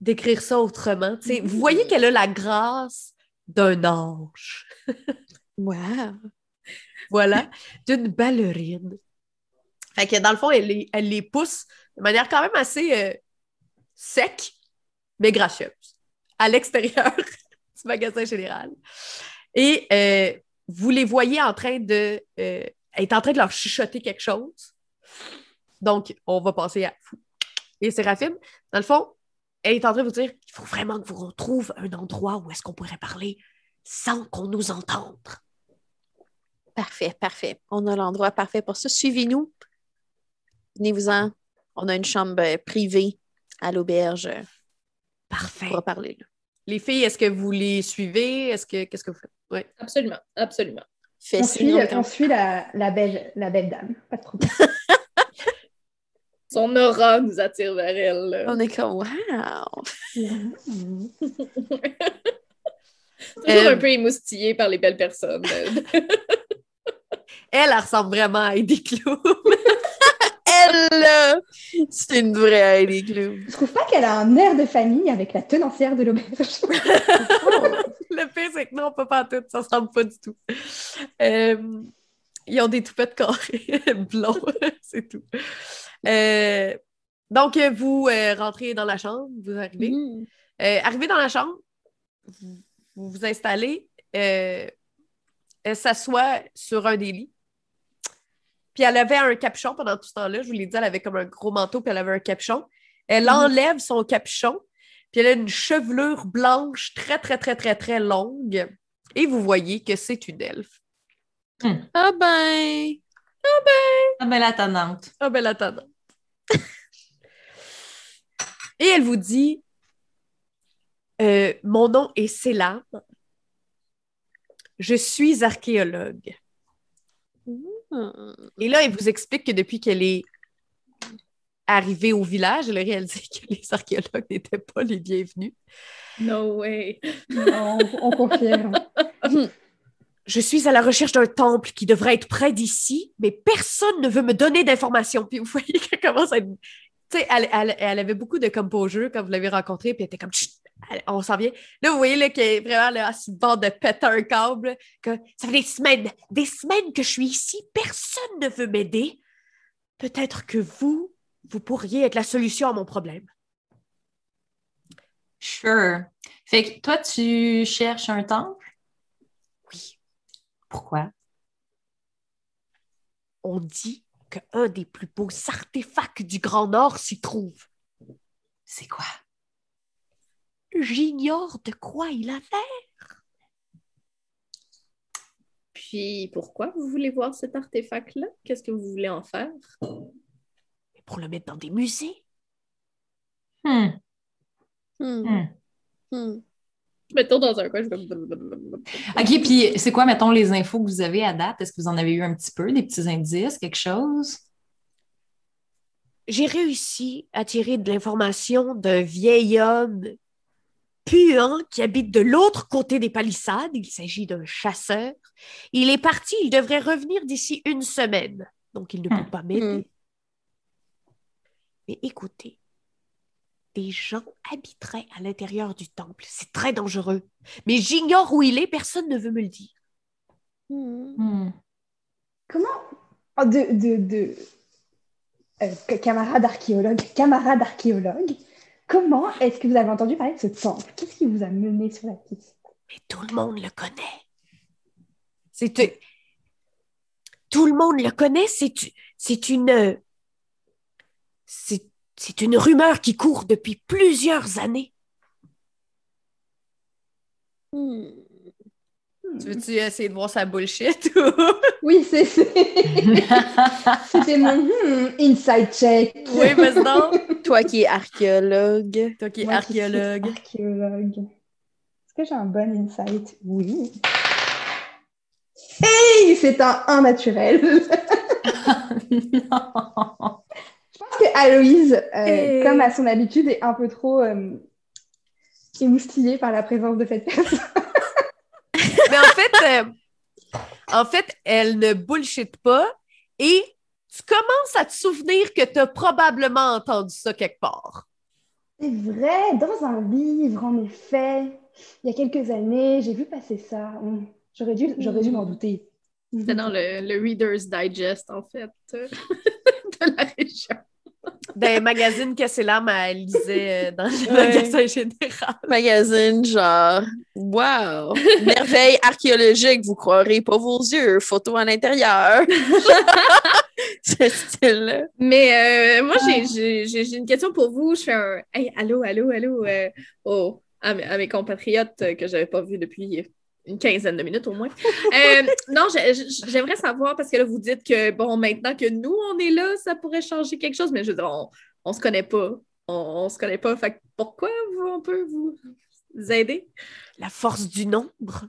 décrire ça autrement. Vous voyez qu'elle a la grâce d'un ange. [LAUGHS] Wow. Voilà, d'une ballerine. Fait que dans le fond, elle les, les pousse de manière quand même assez euh, sec, mais gracieuse, à l'extérieur [LAUGHS] du magasin général. Et euh, vous les voyez en train de. euh, est en train de leur chuchoter quelque chose. Donc, on va passer à. Et Séraphine, dans le fond, elle est en train de vous dire il faut vraiment que vous retrouviez un endroit où est-ce qu'on pourrait parler sans qu'on nous entende. Parfait, parfait. On a l'endroit parfait pour ça. Suivez-nous. Venez-vous-en. On a une chambre euh, privée à l'auberge Parfait. pour parler. là. Les filles, est-ce que vous les suivez? Est-ce que qu'est-ce que vous faites? Oui. Absolument, absolument. Fais On suit, on on suit la, la, belle, la belle dame. Pas de problème. Son aura nous attire vers elle. là. On est comme, wow! [LAUGHS] Toujours Euh, un peu émoustillé par les belles personnes. [LAUGHS] Elle, elle ressemble vraiment à Heidi Klum. [LAUGHS] Elle, là, c'est une vraie Heidi Klum. Je trouve pas qu'elle a un air de famille avec la tenancière de l'auberge. [LAUGHS] Le pire, c'est que non, pas partout. Ça ressemble pas du tout. Euh, ils ont des toupettes carrées [LAUGHS] blonds, c'est tout. Euh, donc, vous euh, rentrez dans la chambre, vous arrivez. Mm. Euh, arrivez dans la chambre, vous vous, vous installez, euh, elle s'assoit sur un des lits. Puis elle avait un capuchon pendant tout ce temps-là. Je vous l'ai dit, elle avait comme un gros manteau, puis elle avait un capuchon. Elle Mhm. enlève son capuchon, puis elle a une chevelure blanche très, très, très, très, très longue. Et vous voyez que c'est une elfe. Ah ben! Ah ben la tannante. Ah ben. [LAUGHS] Et elle vous dit euh, Mon nom est Célam. Je suis archéologue. Et là, elle vous explique que depuis qu'elle est arrivée au village, elle a réalisé que les archéologues n'étaient pas les bienvenus. no way. on, on confirme. [LAUGHS] Je suis à la recherche d'un temple qui devrait être près d'ici, mais personne ne veut me donner d'informations. Puis vous voyez [LAUGHS] qu'elle commence à être. Tu sais, elle, elle- elle avait beaucoup de composure quand vous l'avez rencontrée, puis elle était comme Chut! On s'en vient. Là, vous voyez là, qu'elle est vraiment là, sur le bord de péter un câble. Que ça fait des semaines, des semaines que je suis ici, personne ne veut m'aider. Peut-être que vous, vous pourriez être la solution à mon problème. Sure. Fait que toi, tu cherches un temple? Oui. Pourquoi? On dit qu'un des plus beaux artefacts du Grand Nord s'y trouve. C'est quoi? J'ignore de quoi il a l'air. Puis pourquoi vous voulez voir cet artefact-là? Qu'est-ce que vous voulez en faire? Pour le mettre dans des musées. Hmm. Hmm. Hmm. Hmm. Mettons dans un coin, je vais... OK, puis c'est quoi, mettons, les infos que vous avez à date? Est-ce que vous en avez eu un petit peu, des petits indices, quelque chose? J'ai réussi à tirer de l'information d'un vieil homme qui habite de l'autre côté des palissades. Il s'agit d'un chasseur. Il est parti, il devrait revenir d'ici une semaine. Donc, il ne peut pas m'aider. Hmm. Mais écoutez, des gens habiteraient à l'intérieur du temple. C'est très dangereux. Mais j'ignore où il est, personne ne veut me le dire. Hmm. Comment? Oh, de, de, de euh, camarade archéologue, camarade archéologue, comment est-ce que vous avez entendu parler de ce temple? Qu'est-ce qui vous a mené sur la piste? Mais tout le monde le connaît. C'est euh, tout le monde le connaît. C'est c'est une c'est c'est une rumeur qui court depuis plusieurs années. Hmm. Tu veux-tu essayer de voir sa bullshit ou... [LAUGHS] Oui, c'est. [LAUGHS] C'était mon hmm, inside check. Oui, mais non. Toi qui es archéologue. Toi qui es Moi qui suis archéologue. archéologue. Est-ce que j'ai un bon insight? Oui. [LAUGHS] Hey! C'est un 1 naturel. non. Je pense que Aloïse, euh, comme à son habitude, est un peu trop euh, émoustillée par la présence de cette personne. Mais en fait, euh, en fait, elle ne bullshit pas et tu commences à te souvenir que tu as probablement entendu ça quelque part. C'est vrai, dans un livre, en effet, il y a quelques années, j'ai vu passer ça. Hum, J'aurais dû, j'aurais dû m'en douter. C'était dans le, le Reader's Digest, en fait, [LAUGHS] de la région. Dans les magazines que c'est l'âme, elle lisait euh, dans le Ouais. magasin général. Magazine, genre, wow! Merveille archéologique, vous croirez pas vos yeux. Photo à l'intérieur. [LAUGHS] Ce style-là. Mais euh, moi, j'ai- j'ai une question pour vous. Je fais un Hey, allô, allô, allô euh, au- à, mes- à mes compatriotes que je n'avais pas vus depuis une quinzaine de minutes au moins. Euh, [LAUGHS] non, j'ai- j'ai- j'aimerais savoir, parce que là, vous dites que, bon, maintenant que nous, on est là, ça pourrait changer quelque chose, mais je veux dire, on, on se connaît pas. On, on se connaît pas. Fait que pourquoi vous, on peut vous aider? La force du nombre.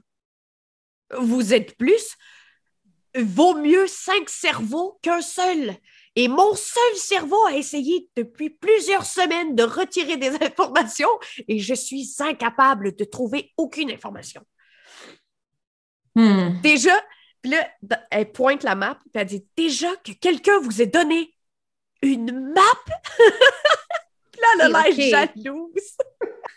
Vous êtes plus. Vaut mieux cinq cerveaux qu'un seul. Et mon seul cerveau a essayé depuis plusieurs semaines de retirer des [LAUGHS] informations et je suis incapable de trouver aucune information. Hmm. Déjà, puis là, elle pointe la map, puis elle dit déjà que quelqu'un vous ait donné une map? [LAUGHS] puis là, elle a l'air jalouse.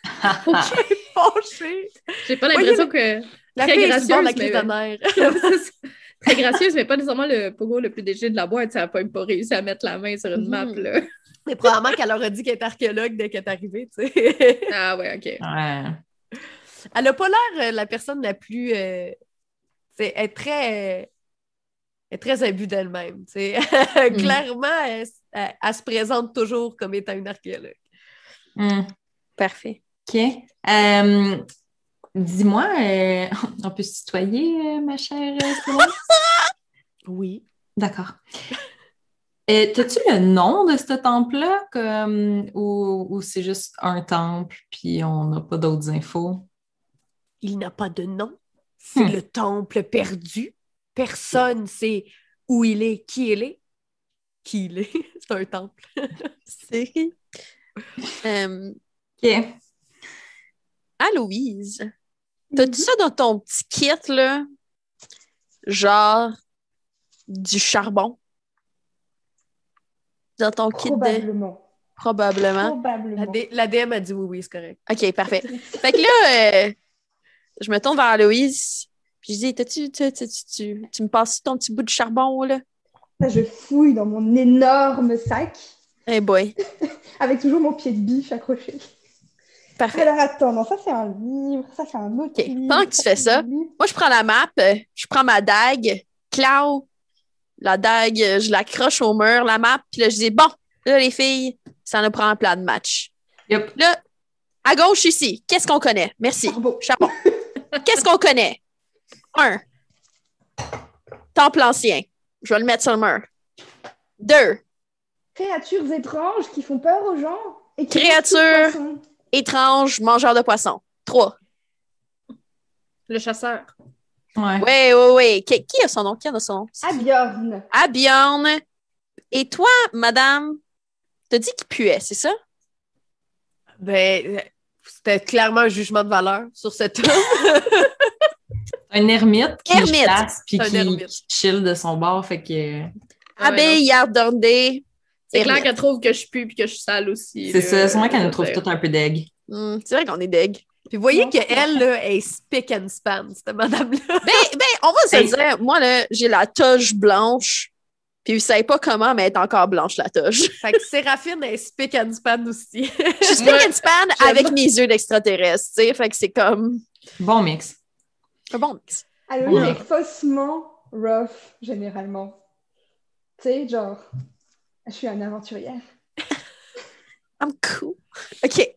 [LAUGHS] Est fâchée. J'ai pas l'impression que. La Très fille est la gracieuse, crise mais-. [LAUGHS] Très gracieuse, mais pas nécessairement le pogo le plus léger de la boîte. Ça n'a pas, pas réussi à mettre la main sur une Mhm. map. Là. Mais probablement qu'elle aurait dit qu'elle est archéologue dès qu'elle est arrivée, tu sais. Ah ouais, OK. Ouais. Elle a pas l'air euh, la personne la plus... euh, tu sais, elle est très... est très imbue d'elle-même, tu sais. [LAUGHS] Clairement, elle, elle- elle se présente toujours comme étant une archéologue. Hmm. Parfait. OK. Euh, Dis-moi, euh, [LAUGHS] on peut se tutoyer, euh, ma chère? [LAUGHS] Oui. D'accord. T'as-tu le nom de ce temple-là ou, ou c'est juste un temple puis on n'a pas d'autres infos? Il n'a pas de nom. C'est Hmm. le temple perdu. Personne sait où il est, qui il est. Qui il est. [LAUGHS] C'est un temple. [LAUGHS] C'est. Euh, OK. Aloïse, t'as-tu ça dans ton petit kit, là? Genre du charbon? Dans ton kit de. Probablement. Probablement. La, Probablement. D- la DM a dit oui, oui, c'est correct. OK, parfait. Fait que là, euh, je me tourne vers Aloïse, puis je dis T'as-tu, tu, tu, tu, tu, tu me passes ton petit bout de charbon, là? Ça, je fouille dans mon énorme sac Eh boy, [LAUGHS] avec toujours mon pied de biche accroché. parfait. Alors attends, non, ça c'est un livre, ça c'est un autre Ok, livre. pendant que tu fais ça. Moi, je prends la map, je prends ma dague, Clau, la dague, je l'accroche au mur, la map, puis là, je dis Bon, là, les filles, ça nous prend un plan de match. Yep. Là, à gauche ici, qu'est-ce qu'on connaît? Merci. Charbon. Charbon. [LAUGHS] Qu'est-ce qu'on connaît? Un. Temple ancien. Je vais le mettre sur le mur. Deux. Créatures étranges qui font peur aux gens. Et Créatures. mangent tout poisson. Étrange, mangeur de poisson. Trois. Le chasseur. Ouais. Oui, oui, oui. Qui, qui a son nom? Qui a son nom? Abjorn. À Bjorn. Et toi, madame, t'as dit qu'il puait, c'est ça? Ben, c'était clairement un jugement de valeur sur cet homme. Un ermite qui Ermite. chasse puis Un qui, ermite. qui chill de son bord, fait que... Ah Abbé non. Yardordé. C'est clair qu'elle trouve que je pue puis que je suis sale aussi. C'est ça, c'est moi qu'elle nous trouve C'est- tout un peu deg. Hmm, c'est vrai qu'on est deg. Puis vous voyez qu'elle, là, elle est spick and span, cette madame-là. Ben, ben, on va se Hey. dire, moi, là, j'ai la toge blanche. Puis vous savez pas comment, mais elle est encore blanche, la toge. [LAUGHS] Fait que Séraphine est spick and span aussi. Je suis spick and span [LAUGHS] avec mes yeux d'extraterrestre, tu sais. Fait que c'est comme. Bon mix. Un bon mix. Ouais. est faussement rough, généralement. Tu sais, genre, je suis une aventurière. [LAUGHS] I'm cool. OK.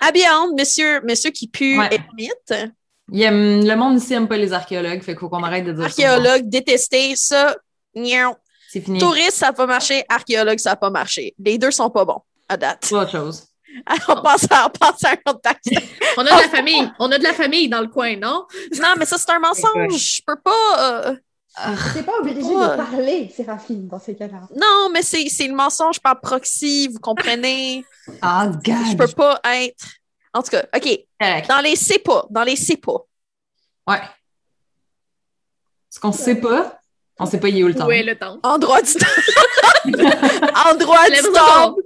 Habillant, monsieur, monsieur qui pue Ouais. ermite. Il aime- le monde ici aime pas les archéologues, fait qu'il faut qu'on arrête de dire ça. Archéologue, détesté, ça. niaou. C'est fini. Touriste, ça n'a pas marché. Archéologue, ça n'a pas marché. Les deux sont pas bons à date. C'est autre chose. Alors, on passe à, on passe à un texte. [LAUGHS] On a de la famille. On a de la famille dans le coin, non? Non, mais ça, c'est un mensonge. Je peux pas. euh, T'es pas obligé Ouais. de parler, Séraphine, dans ces cas-là. Non, mais c'est c'est le mensonge par proxy, vous comprenez? [LAUGHS] Ah, Je gars. peux pas être. En tout cas, OK. Correct. Dans les c'est pas. Dans les c'est pas. Ouais. Ce qu'on sait pas, on sait pas il est où le temps. Où est le temps? Endroit du temple. [LAUGHS] Endroit du Lève-toi temple.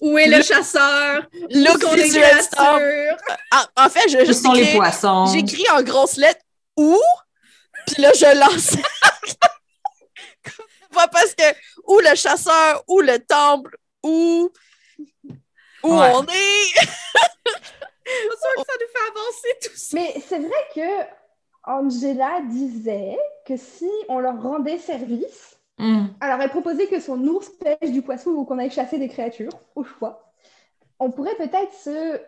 Où est le chasseur? Look Où sont les visuel du temple. En, en fait, je sont les poissons? J'écris en grosses lettres où, puis là, je lance. [LAUGHS] Pas parce que où le chasseur, où le temple, où, où Ouais. on est. [LAUGHS] Sûr que ça nous fait avancer tout ça. Mais c'est vrai que Angela disait que si on leur rendait service, Hmm. alors elle proposait que son ours pêche du poisson ou qu'on aille chasser des créatures, au choix. On pourrait peut-être se,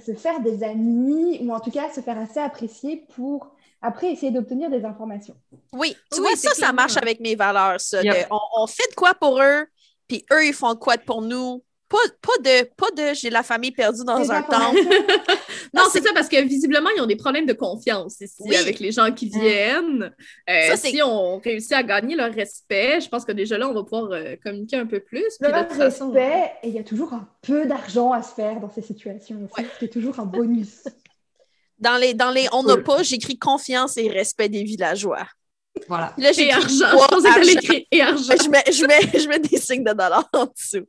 se faire des amis ou en tout cas se faire assez apprécier pour après essayer d'obtenir des informations. Oui, tu Oui, vois, ça, ça marche avec mes valeurs, ça. de- Yep. on, on fait de quoi pour eux, puis eux, ils font de quoi pour nous? Pas, pas de, pas de j'ai la famille perdue dans un temple. informations. [LAUGHS] Non, c'est ça, parce que visiblement, ils ont des problèmes de confiance ici Oui. avec les gens qui viennent. Euh, Ça, si on réussit à gagner leur respect, je pense que déjà là, on va pouvoir euh, communiquer un peu plus. Façon, respect, et il y a toujours un peu d'argent à se faire dans ces situations aussi, Ouais. ce qui est toujours un bonus. Dans les, dans les on n'a Cool. pas, j'écris confiance et respect des villageois. Voilà. Là, Et j'écris argent. Je trois pensais que t'allais argent. écrire et argent. Je mets, je, mets, je mets des signes de dollars en dessous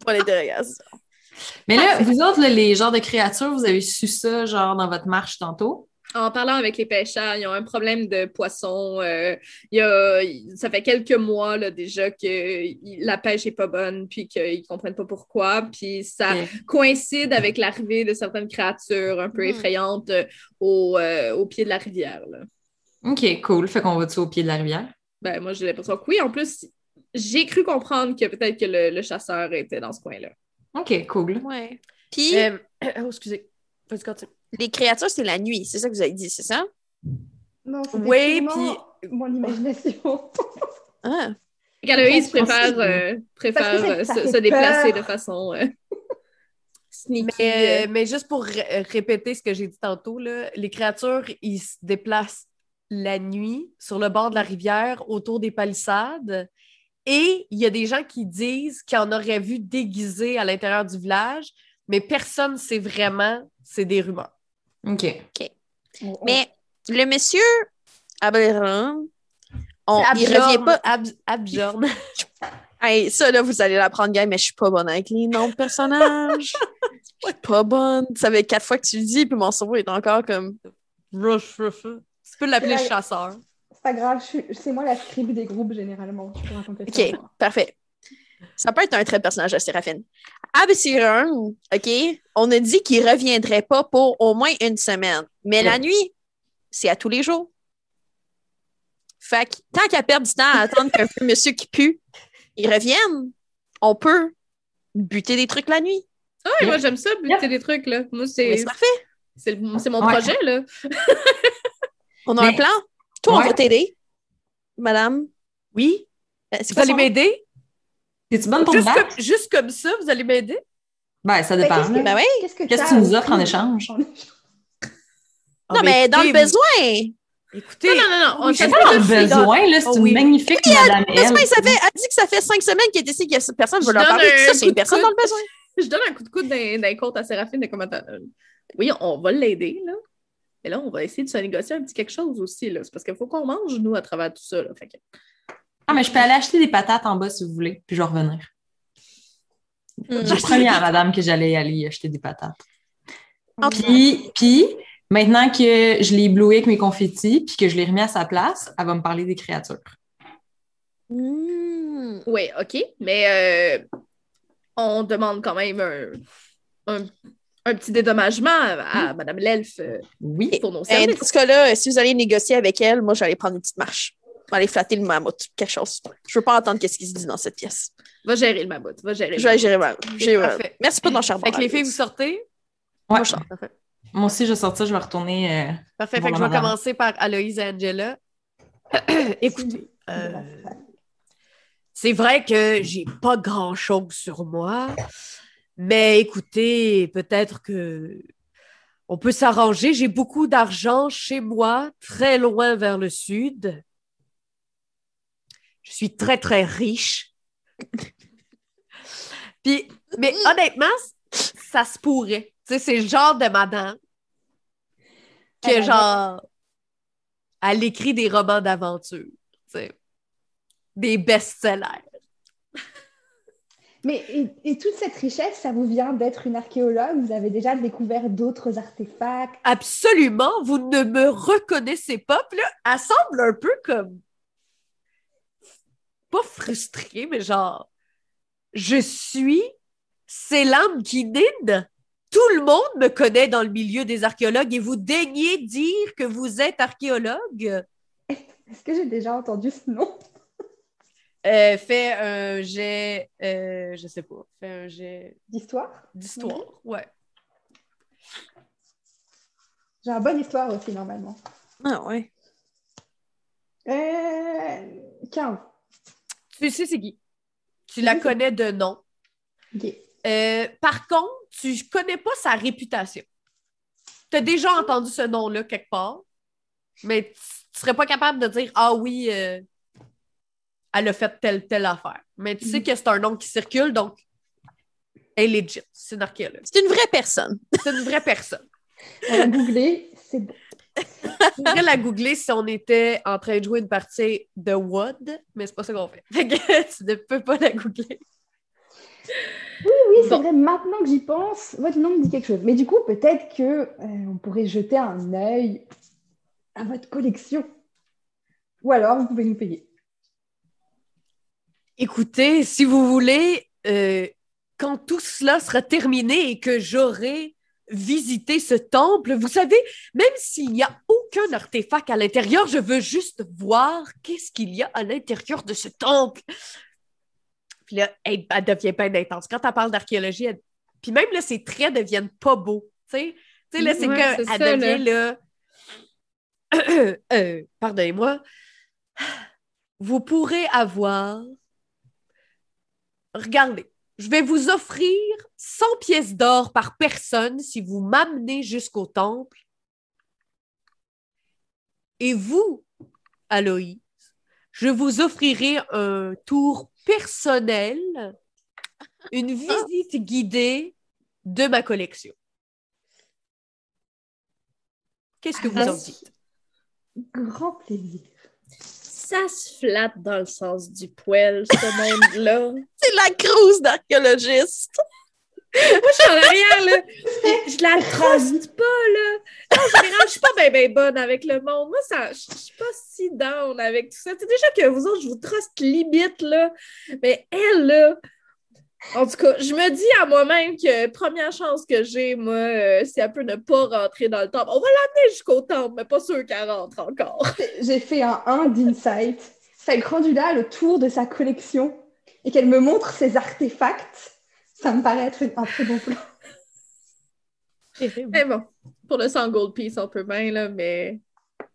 pour l'interrogation. Mais là, vous autres, là, les genres de créatures, vous avez su ça, genre, dans votre marche tantôt? En parlant avec les pêcheurs, ils ont un problème de poisson. euh, il y a, ça fait quelques mois là, déjà que la pêche est pas bonne, puis qu'ils comprennent pas pourquoi. Puis ça coïncide avec l'arrivée de certaines créatures un peu Mhm. effrayantes euh, au, euh, au pied de la rivière. là. OK, cool. Fait qu'on va-tu au pied de la rivière? Ben, moi, j'ai l'impression que oui. En plus, j'ai cru comprendre que peut-être que le, le chasseur était dans ce coin-là. OK, cool. Ouais. Puis, Euh, [CLEARS THROAT] oh, excusez. Vas-y, continue. les créatures, c'est la nuit. C'est ça que vous avez dit, c'est ça? Non, c'était Oui, purement mon imagination. [LAUGHS] Ah. Galoïs Je pense préfère, euh, préfère euh, ça se, déplacer peur. de façon euh, [LAUGHS] sneaky. Mais, euh. mais juste pour ré- répéter ce que j'ai dit tantôt, là, les créatures, ils se déplacent la nuit sur le bord de la rivière, autour des palissades. Et il y a des gens qui disent qu'ils en auraient vu déguisés à l'intérieur du village, mais personne ne sait vraiment, c'est des rumeurs. OK. Mais le monsieur Aberron, on, il Abjorn, revient pas. Ab- Abjorn. [LAUGHS] Hey, ça, là, vous allez l'apprendre, gars, mais je suis pas bonne avec les noms de personnages. Je suis pas bonne. Ça fait quatre fois que tu le dis, puis mon cerveau est encore comme. Ruff, ruff. Tu peux l'appeler chasseur. C'est pas grave, c'est moi la scribe des groupes généralement. Je peux raconter ça. OK, parfait. Ça peut être un trait de personnage de Séraphine. Absiron, OK, on a dit qu'il reviendrait pas pour au moins une semaine. Mais la nuit, c'est à tous les jours. Fait que tant qu'à perdre du temps à attendre qu'un peu monsieur qui pue, il revienne, on peut buter des trucs la nuit. Ah, ouais, moi, j'aime ça, buter Yep. des trucs, là. Moi, c'est C'est parfait. c'est mon Ouais. projet, là. On a un plan? Toi, on va t'aider, madame. Oui? Euh, Vous quoi allez m'aider? Bonne pour te Juste comme, juste comme ça, vous allez m'aider? Ben, ça Mais dépend. qu'est-ce que- Ben oui. Qu'est-ce que, Qu'est-ce que t'as tu nous offres en échange? [LAUGHS] Ah, Non, ben, mais dans le besoin. Écoutez, Non, non, non, non. On Oui, pas dans le besoin, là. C'est Oh une oui. magnifique madame elle. ça fait, elle dit que ça fait cinq semaines qu'elle est ici, que personne ne veut leur parler. un Ça, c'est une personne dans le besoin. [LAUGHS] Je donne un coup de coude d'un d'un compte à Séraphine de comment euh, Oui, on va l'aider, là. Mais là, on va essayer de se négocier un petit quelque chose aussi, là. C'est parce qu'il faut qu'on mange, nous, à travers tout ça, là. Fait que- Ah, mais je peux aller acheter des patates en bas si vous voulez, puis je vais revenir. J'ai promis à madame que j'allais aller acheter des patates. En Puis, puis, maintenant que je l'ai ébloui avec mes confettis, puis que je l'ai remis à sa place, elle va me parler des créatures. Hmm. Oui, OK. Mais euh, on demande quand même un, un un petit dédommagement à, à Madame l'elfe euh, Oui. pour nos Ben, services. dans ce cas-là, si vous allez négocier avec elle, moi, j'allais prendre une petite marche. Aller flatter le mammouth, quelque chose. Je veux pas entendre qu'est-ce qui se dit dans cette pièce. Va gérer le mammouth, va gérer le Je vais mammouth. gérer ma... j'ai- Parfait. Merci pas de charbon. Fait que les filles, vous sortez? Ouais. Moi, je sors. Parfait. Moi aussi, je vais sortir, je vais retourner. euh, Parfait. Fait que je vais commencer par Aloïse et Angela. [COUGHS] Écoutez, euh, c'est vrai que j'ai pas grand-chose sur moi, mais écoutez, peut-être que on peut s'arranger. J'ai beaucoup d'argent chez moi, très loin vers le sud. Je suis très, très riche. [LAUGHS] Puis, mais honnêtement, ça se pourrait. Tu sais, c'est le genre de madame que, Elle genre, elle écrit des romans d'aventure, tu sais. Des best-sellers. Mais et, et toute cette richesse, ça vous vient d'être une archéologue? Vous avez déjà découvert d'autres artefacts? Absolument, vous ne me reconnaissez pas. Puis là, elle semble un peu comme. Pas frustrée, mais genre. Je suis Selam Kinin. Tout le monde me connaît dans le milieu des archéologues et vous daignez dire que vous êtes archéologue? Est-ce que j'ai déjà entendu ce nom? Euh, fais un jet. euh, je sais pas. Fais un jet d'histoire? d'histoire. Ouais. J'ai un bonne histoire aussi, normalement. Ah ouais. Euh, 15. Tu sais, c'est qui? Tu la connais de nom. Ok. Euh, par contre, tu connais pas sa réputation. Tu as déjà entendu ce nom-là quelque part, mais tu tu serais pas capable de dire Ah oui, euh, elle a fait telle, telle affaire. Mais tu sais Mhm. que c'est un nom qui circule, donc elle est legit. C'est une archéologue. C'est une vraie personne. C'est une vraie personne. On a googlé, c'est bon. On pourrait la googler si on était en train de jouer une partie de WOD, mais c'est pas ça qu'on fait. Fait que [LAUGHS] tu ne peux pas la googler. Oui, c'est Bon. vrai, maintenant que j'y pense, votre nom me dit quelque chose. Mais du coup, peut-être que euh, on pourrait jeter un œil à votre collection. Ou alors, vous pouvez nous payer. Écoutez, si vous voulez, euh, quand tout cela sera terminé et que j'aurai visité ce temple, vous savez, même s'il n'y a aucun artefact à l'intérieur, je veux juste voir qu'est-ce qu'il y a à l'intérieur de ce temple. Puis là, elle, elle devient pas intense. Quand elle parle d'archéologie, elle- puis même là, ses traits deviennent pas beaux. Tu sais, Tu sais, là, c'est Ouais, c'est ça, devient là. [COUGHS] Euh, Pardonnez-moi. Vous pourrez avoir Regardez, je vais vous offrir 100 pièces d'or par personne si vous m'amenez jusqu'au temple. Et vous, Aloïs, je vous offrirai un tour personnel, une visite guidée de ma collection. Qu'est-ce que vous en dites? Grand plaisir. Ça se flatte dans le sens du poil, ce monde-là. [LAUGHS] C'est la cruise d'archéologiste. Moi, je suis en arrière, là. Je la truste pas, là. En général, je suis pas bien ben bonne avec le monde. Moi, ça, je je suis pas si down avec tout ça. C'est déjà que vous autres, je vous truste limite, là. Mais elle, là. En tout cas, je me dis à moi-même que première chance que j'ai, moi, euh, si elle peut ne pas rentrer dans le temple, on va l'amener jusqu'au temple, mais pas sûr qu'elle rentre encore. J'ai fait un 1 d'insight. Fait que rendu là, le tour de sa collection, et qu'elle me montre ses artefacts, ça me paraît être un très bon plan. Mais bon, pour le 100 gold piece, on peut bien, là, mais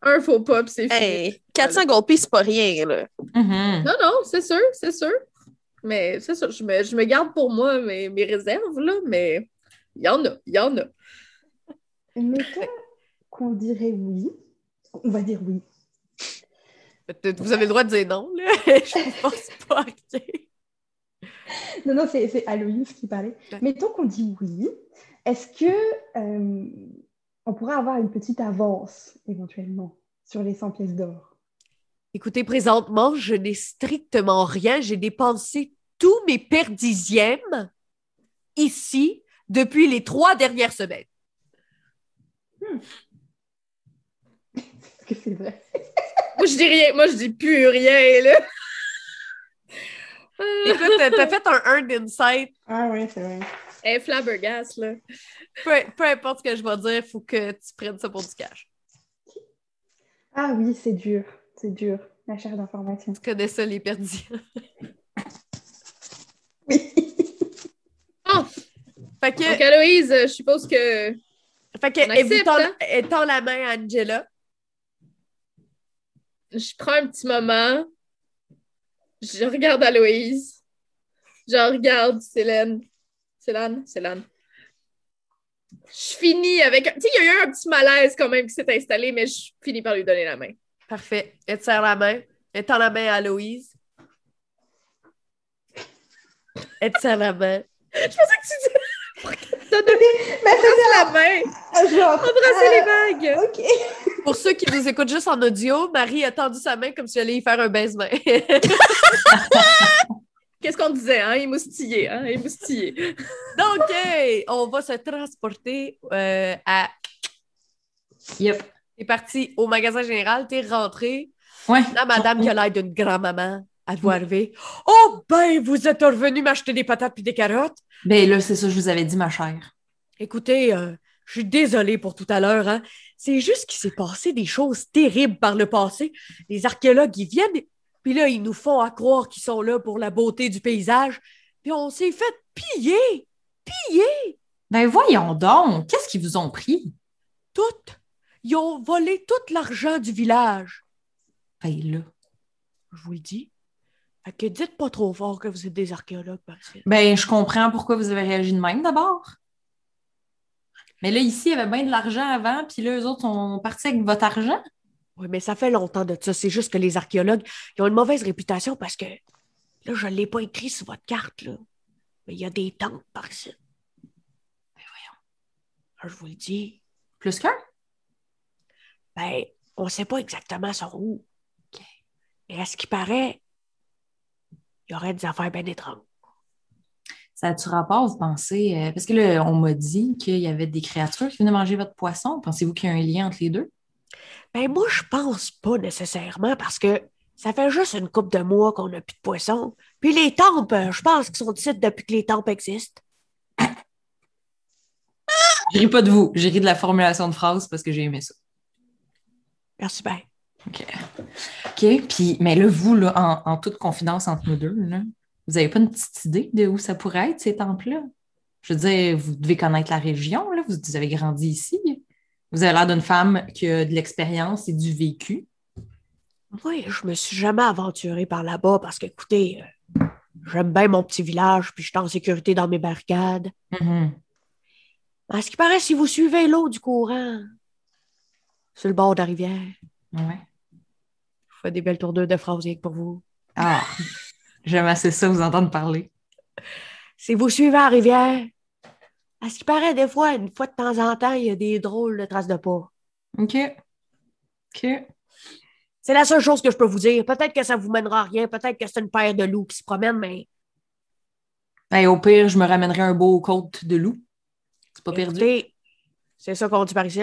un faux pas, puis c'est fini. Hey, 400 gold piece, c'est pas rien, là. Mhm. Non, non, c'est sûr, c'est sûr. Mais c'est sûr, je me, je me garde pour moi mes, mes réserves, là, mais il y en a, il y en a. Mettons qu'on dirait oui. On va dire oui. Peut-être Vous avez le droit de dire non, là. [LAUGHS] Je pense pas. Non, non, c'est c'est Aloïs qui parlait. Ouais. Mettons qu'on dit oui. Est-ce que euh, on pourrait avoir une petite avance éventuellement sur les 100 pièces d'or? Écoutez, présentement, je n'ai strictement rien. J'ai dépensé tous mes perdixièmes ici depuis les trois dernières semaines. Est-ce que c'est vrai? [LAUGHS] Moi, je dis rien, moi, je dis plus rien, là. [LAUGHS] Écoute, t'as t'as fait un earned insight. Ah oui, c'est vrai. Elle est flabbergasse, là. Peu, peu importe ce que je vais dire, il faut que tu prennes ça pour du cash. Ah oui, c'est dur. C'est dur. La chaire d'information. Tu connais ça, les perdus. [LAUGHS] Oui. Fait que, Donc, Aloïse, je suppose que. fait que elle accepte, tend, hein? elle tend la main à Angela? Je prends un petit moment. Je regarde Aloïse. Je regarde Célène. Célane? Célane. Je finis avec. Tu sais, il y a eu un petit malaise quand même qui s'est installé, mais je finis par lui donner la main. Parfait. Elle te serre la main. Elle tend la main à Aloïse. La main. Je pensais que tu disais. T'as donné Mais c'est la main. genre. Embrasser les ah, vagues. Ok. Pour ceux qui nous écoutent juste en audio, Marie a tendu sa main comme si elle allait y faire un baise-main. [LAUGHS] Qu'est-ce qu'on disait, hein? Émoustillé, hein? Émoustillé. Donc, hey, on va se transporter euh, à. Yep. T'es parti au magasin général, t'es rentré. Ouais. La madame qui a l'air d'une grand-maman, elle doit arriver. Oh, ben, vous êtes revenu m'acheter des patates puis des carottes. Ben là, c'est ça, je vous avais dit, ma chère. Écoutez, euh, je suis désolée pour tout à l'heure. Hein. C'est juste qu'il s'est passé des choses terribles par le passé. Les archéologues, ils viennent, puis là, ils nous font à croire qu'ils sont là pour la beauté du paysage. Puis on s'est fait piller, piller, Ben voyons donc, qu'est-ce qu'ils vous ont pris? tout. Ils ont volé tout l'argent du village. Ben là. Je vous le dis. Fait que dites pas trop fort que vous êtes des archéologues, par ici. Ben, je comprends pourquoi vous avez réagi de même d'abord. Mais là, ici, il y avait bien de l'argent avant, puis là, eux autres sont partis avec votre argent. Oui, mais ça fait longtemps de ça. C'est juste que les archéologues, ils ont une mauvaise réputation parce que là, je ne l'ai pas écrit sur votre carte, là. Mais il y a des tentes par ici. Mais voyons. Alors, je vous le dis. Plus qu'un? Ben, on ne sait pas exactement sur où. Mais à ce qui paraît, il y aurait des affaires bien étranges. Ça a-tu rapport, vous pensez? euh, parce que là, on m'a dit qu'il y avait des créatures qui venaient manger votre poisson. Pensez-vous qu'il y a un lien entre les deux? Ben, moi, je pense pas nécessairement parce que ça fait juste une couple de mois qu'on n'a plus de poissons. Puis les tempes, euh, je pense qu'ils sont ici depuis que les tempes existent. Je ris pas de vous, j'ai ri de la formulation de phrase parce que j'ai aimé ça. Merci bien. OK. OK. Puis, mais là, vous, là, en, en toute confidence entre nous deux, là, vous n'avez pas une petite idée de où ça pourrait être, ces temples-là? Je veux dire, vous devez connaître la région, là, vous, vous avez grandi ici. Vous avez l'air d'une femme qui a de l'expérience et du vécu. Oui, je me suis jamais aventurée par là-bas parce que, écoutez, euh, j'aime bien mon petit village, puis je suis en sécurité dans mes barricades. Mhm. À ce qui paraît, si vous suivez l'eau du courant, sur le bord de la rivière, Ouais. Des belles tournures de phrases rien que pour vous. Ah, j'aime assez ça vous entendre parler. Si vous suivez la rivière, à ce qui paraît, des fois, une fois de temps en temps, il y a des drôles de traces de pas. OK. OK. C'est la seule chose que je peux vous dire. Peut-être que ça vous mènera à rien, peut-être que c'est une paire de loups qui se promènent, mais Ben, au pire, je me ramènerai un beau côte de loup. C'est pas perdu. écoutez, c'est ça qu'on dit par ici,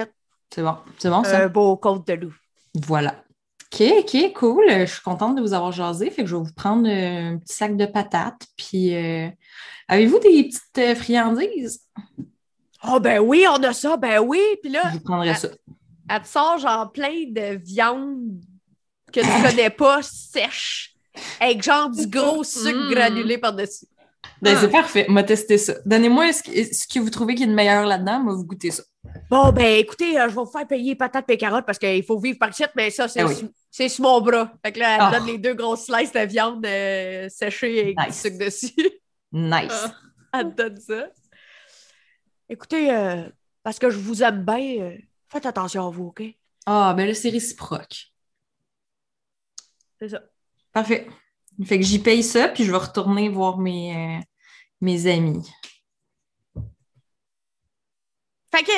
C'est bon. C'est bon, ça? un beau côte de loup. Voilà. OK, OK, cool. Euh, Je suis contente de vous avoir jasé. Fait que je vais vous prendre euh, un petit sac de patates. Puis, euh, avez-vous des petites euh, friandises? Oh, ben oui, on a ça, ben oui. Puis là, Je vous prendrai Ah. ça. elle te sort genre plein de viande que tu connais pas, sèche, avec genre du gros sucre [LAUGHS] Mm. granulé par-dessus. Ben, Ah. c'est parfait. M'a testé ça. Donnez-moi ce, que- ce que vous trouvez qui est le meilleur là-dedans. Moi, vous goûtez ça. Bon, ben écoutez, euh, je vais vous faire payer patates et carottes parce qu'il faut vivre par ici, mais ça, c'est Ah oui. sur- c'est sur mon bras. Fait que là, elle Ah. donne les deux grosses slices de viande euh, séchée avec Nice. du sucre dessus. Nice. Ah. elle donne ça. Écoutez, euh, parce que je vous aime bien, faites attention à vous, OK? Ah, ben là, c'est réciproque. C'est ça. Parfait. Fait que j'y paye ça, puis je vais retourner voir mes, mes amis. Fait que.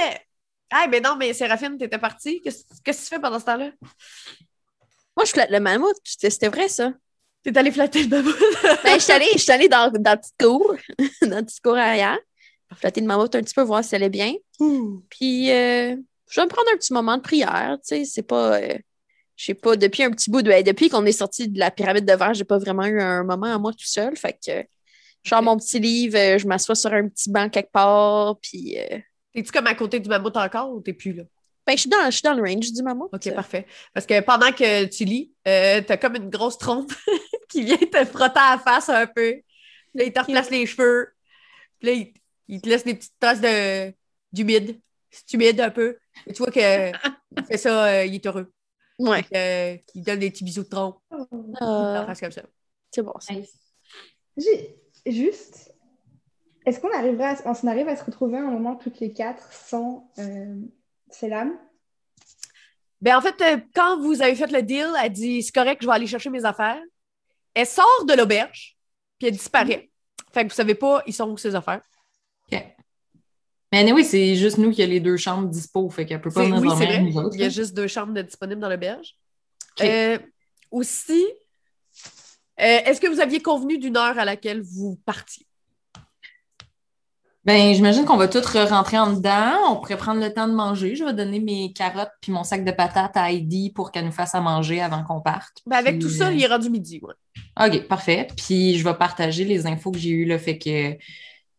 Ah, mais non, mais Séraphine, t'étais partie. Qu'est-ce que tu fais pendant ce temps-là? Moi, je flatte le mammouth. C'était vrai, ça. T'es allée flatter le mammouth. [LAUGHS] Ben, je suis allée, je suis allée dans, dans la petite cour, [LAUGHS] dans la petite cour arrière, flatter le mammouth un petit peu, voir si elle allait bien. Puis, euh, je vais me prendre un petit moment de prière. Tu sais, c'est pas. euh, je sais pas, depuis un petit bout de. ben, depuis qu'on est sorti de la pyramide de verre, j'ai pas vraiment eu un moment à moi tout seul. Fait que Ok. mon petit livre, euh, je m'assois sur un petit banc quelque part, puis euh, T'es-tu comme à côté du mammouth encore ou t'es plus là? ben, je suis dans, je suis dans le range du mammouth. OK, parfait. Parce que pendant que tu lis, euh, t'as comme une grosse trompe [LAUGHS] qui vient te frotter à la face un peu. Puis là, il te replace les cheveux. Puis là, il, il te laisse des petites tasses de, d'humide. C'est humide un peu. Et tu vois que [LAUGHS] il fait ça, euh, il est heureux. Ouais. Euh, il donne des petits bisous de trompe. Il Euh, face comme ça. c'est bon. ça. J'ai- Juste, est-ce qu'on arriverait à, on s'en arrive à se retrouver un moment toutes les quatre sans euh, ces lames? Ben, en fait, euh, quand vous avez fait le deal, elle dit c'est correct, je vais aller chercher mes affaires. Elle sort de l'auberge, puis elle disparaît. Fait que vous savez pas, ils sont où ses affaires. OK. Mais oui, c'est juste nous qui a les deux chambres dispo, fait qu'elle peut pas venir oui, dormir c'est avec vrai. nous autres. Il y a là. juste deux chambres de disponibles dans l'auberge. OK. Euh, aussi, est-ce que vous aviez convenu d'une heure à laquelle vous partiez? Ben, j'imagine qu'on va tous rentrer en dedans. On pourrait prendre le temps de manger. Je vais donner mes carottes puis mon sac de patates à Heidi pour qu'elle nous fasse à manger avant qu'on parte. Ben, avec Puis, tout ça, euh, il est rendu midi. ouais. OK, parfait. Puis je vais partager les infos que j'ai eues, le fait que,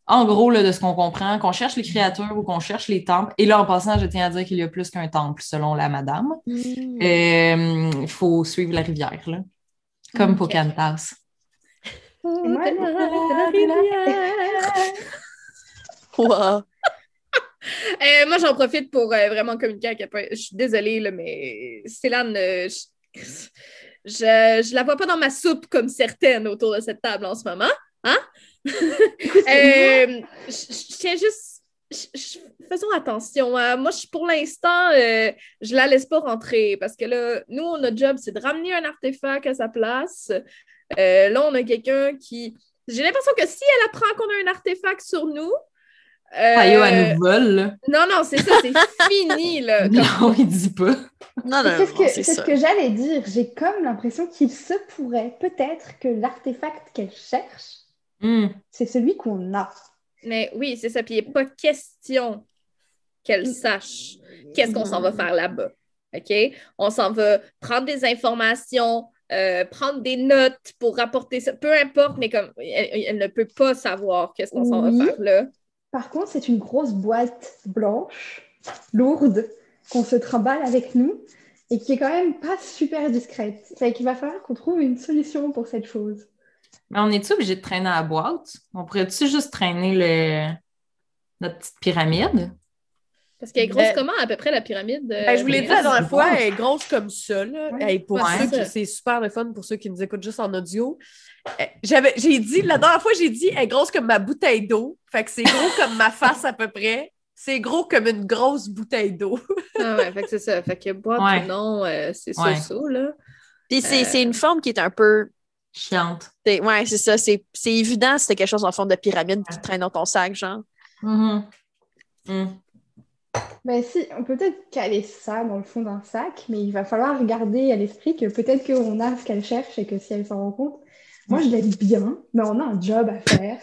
en gros, là, de ce qu'on comprend, qu'on cherche les créatures ou qu'on cherche les temples. Et là, en passant, je tiens à dire qu'il y a plus qu'un temple, selon la madame. Mm. Euh, Il faut suivre la rivière, là. Comme Ok. Pocahontas. Et moi, [LAUGHS] Wow. Euh, moi, j'en profite pour euh, vraiment communiquer à quel point. Je suis désolée, là, mais Célane, euh, je... je, je la vois pas dans ma soupe comme certaines autour de cette table en ce moment. Hein? Euh, je tiens juste. Faisons attention. hein. Moi, je, pour l'instant, euh, je la laisse pas rentrer parce que là, nous, notre job, c'est de ramener un artefact à sa place. Euh, là, on a quelqu'un qui. J'ai l'impression que si elle apprend qu'on a un artefact sur nous. euh, Ah, yo, elle nous vole, là. non, non, c'est ça, c'est [LAUGHS] fini, là. Comme- Non, il dit pas. Non, non, C'est ce que, c'est ce que j'allais dire. J'ai comme l'impression qu'il se pourrait peut-être que l'artefact qu'elle cherche, Hmm. c'est celui qu'on a. Mais oui, c'est ça. Puis il n'est pas question qu'elle sache qu'est-ce qu'on s'en va faire là-bas. OK? On s'en va prendre des informations, euh, prendre des notes pour rapporter ça. Peu importe, mais comme elle, elle ne peut pas savoir qu'est-ce qu'on s'en va faire là. Par contre, c'est une grosse boîte blanche, lourde, qu'on se trimballe avec nous et qui est quand même pas super discrète. Fait qu'il va falloir qu'on trouve une solution pour cette chose. Mais on est-tu obligé de traîner à la boîte? On pourrait-tu juste traîner le... notre petite pyramide? Parce qu'elle est grosse Ben- comment à peu près la pyramide? euh, Ben, je vous l'ai dit la dernière fois, elle est grosse comme ça. Là. Ouais. Pour Ouais. ceux qui, c'est super le fun pour ceux qui nous écoutent juste en audio. Euh, J'avais, j'ai dit, la dernière fois, j'ai dit, elle est grosse comme ma bouteille d'eau. Fait que c'est gros [LAUGHS] comme ma face à peu près. C'est gros comme une grosse bouteille d'eau. Ah ouais, fait que c'est ça. Fait que boîte Ouais. ou non, euh, c'est ça, ça, là. Puis c'est Euh, c'est une forme qui est un peu. Chiante. c'est- Ouais, c'est ça. C'est c'est évident, c'était quelque chose en forme de pyramide qui traîne dans ton sac, genre. Mhm. Hmm. Ben si, on peut peut-être caler ça dans le fond d'un sac, mais il va falloir garder à l'esprit que peut-être qu'on a ce qu'elle cherche et que si elle s'en rend compte, moi je l'aime bien, mais on a un job à faire.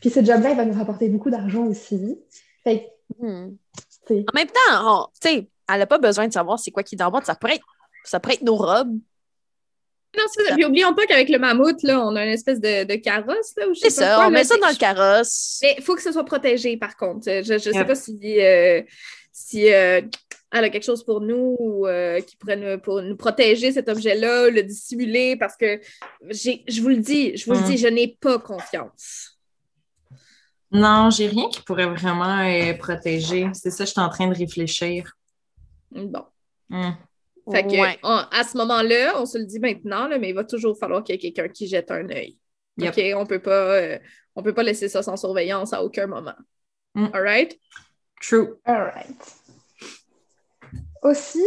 Puis ce job-là, il va nous rapporter beaucoup d'argent aussi. Fait que, Hmm. En même temps, on- tu sais, elle n'a pas besoin de savoir c'est quoi qui est dans. Ça pourrait être, ça pourrait être nos robes. Non, c'est ça. Puis oublions pas qu'avec le mammouth, là, on a une espèce de, de carrosse, là, ou je sais C'est pas ça, quoi, on là, met ça dans le carrosse. Mais il faut que ce soit protégé, par contre. Je ne sais Yep. pas si, euh, si euh, elle a quelque chose pour nous ou euh, qui pourrait nous, pour nous protéger cet objet-là, le dissimuler, parce que j'ai- je vous le dis, je vous le Mm. dis, je n'ai pas confiance. Non, j'ai rien qui pourrait vraiment euh, protéger. C'est ça, je suis en train de réfléchir. Bon. Hmm. Fait que, Ouais. on- à ce moment-là, on se le dit maintenant, là, mais il va toujours falloir qu'il y ait quelqu'un qui jette un œil. Yep. OK? On peut pas, euh, on peut pas laisser ça sans surveillance à aucun moment. Mm. All right? True. all right. Aussi,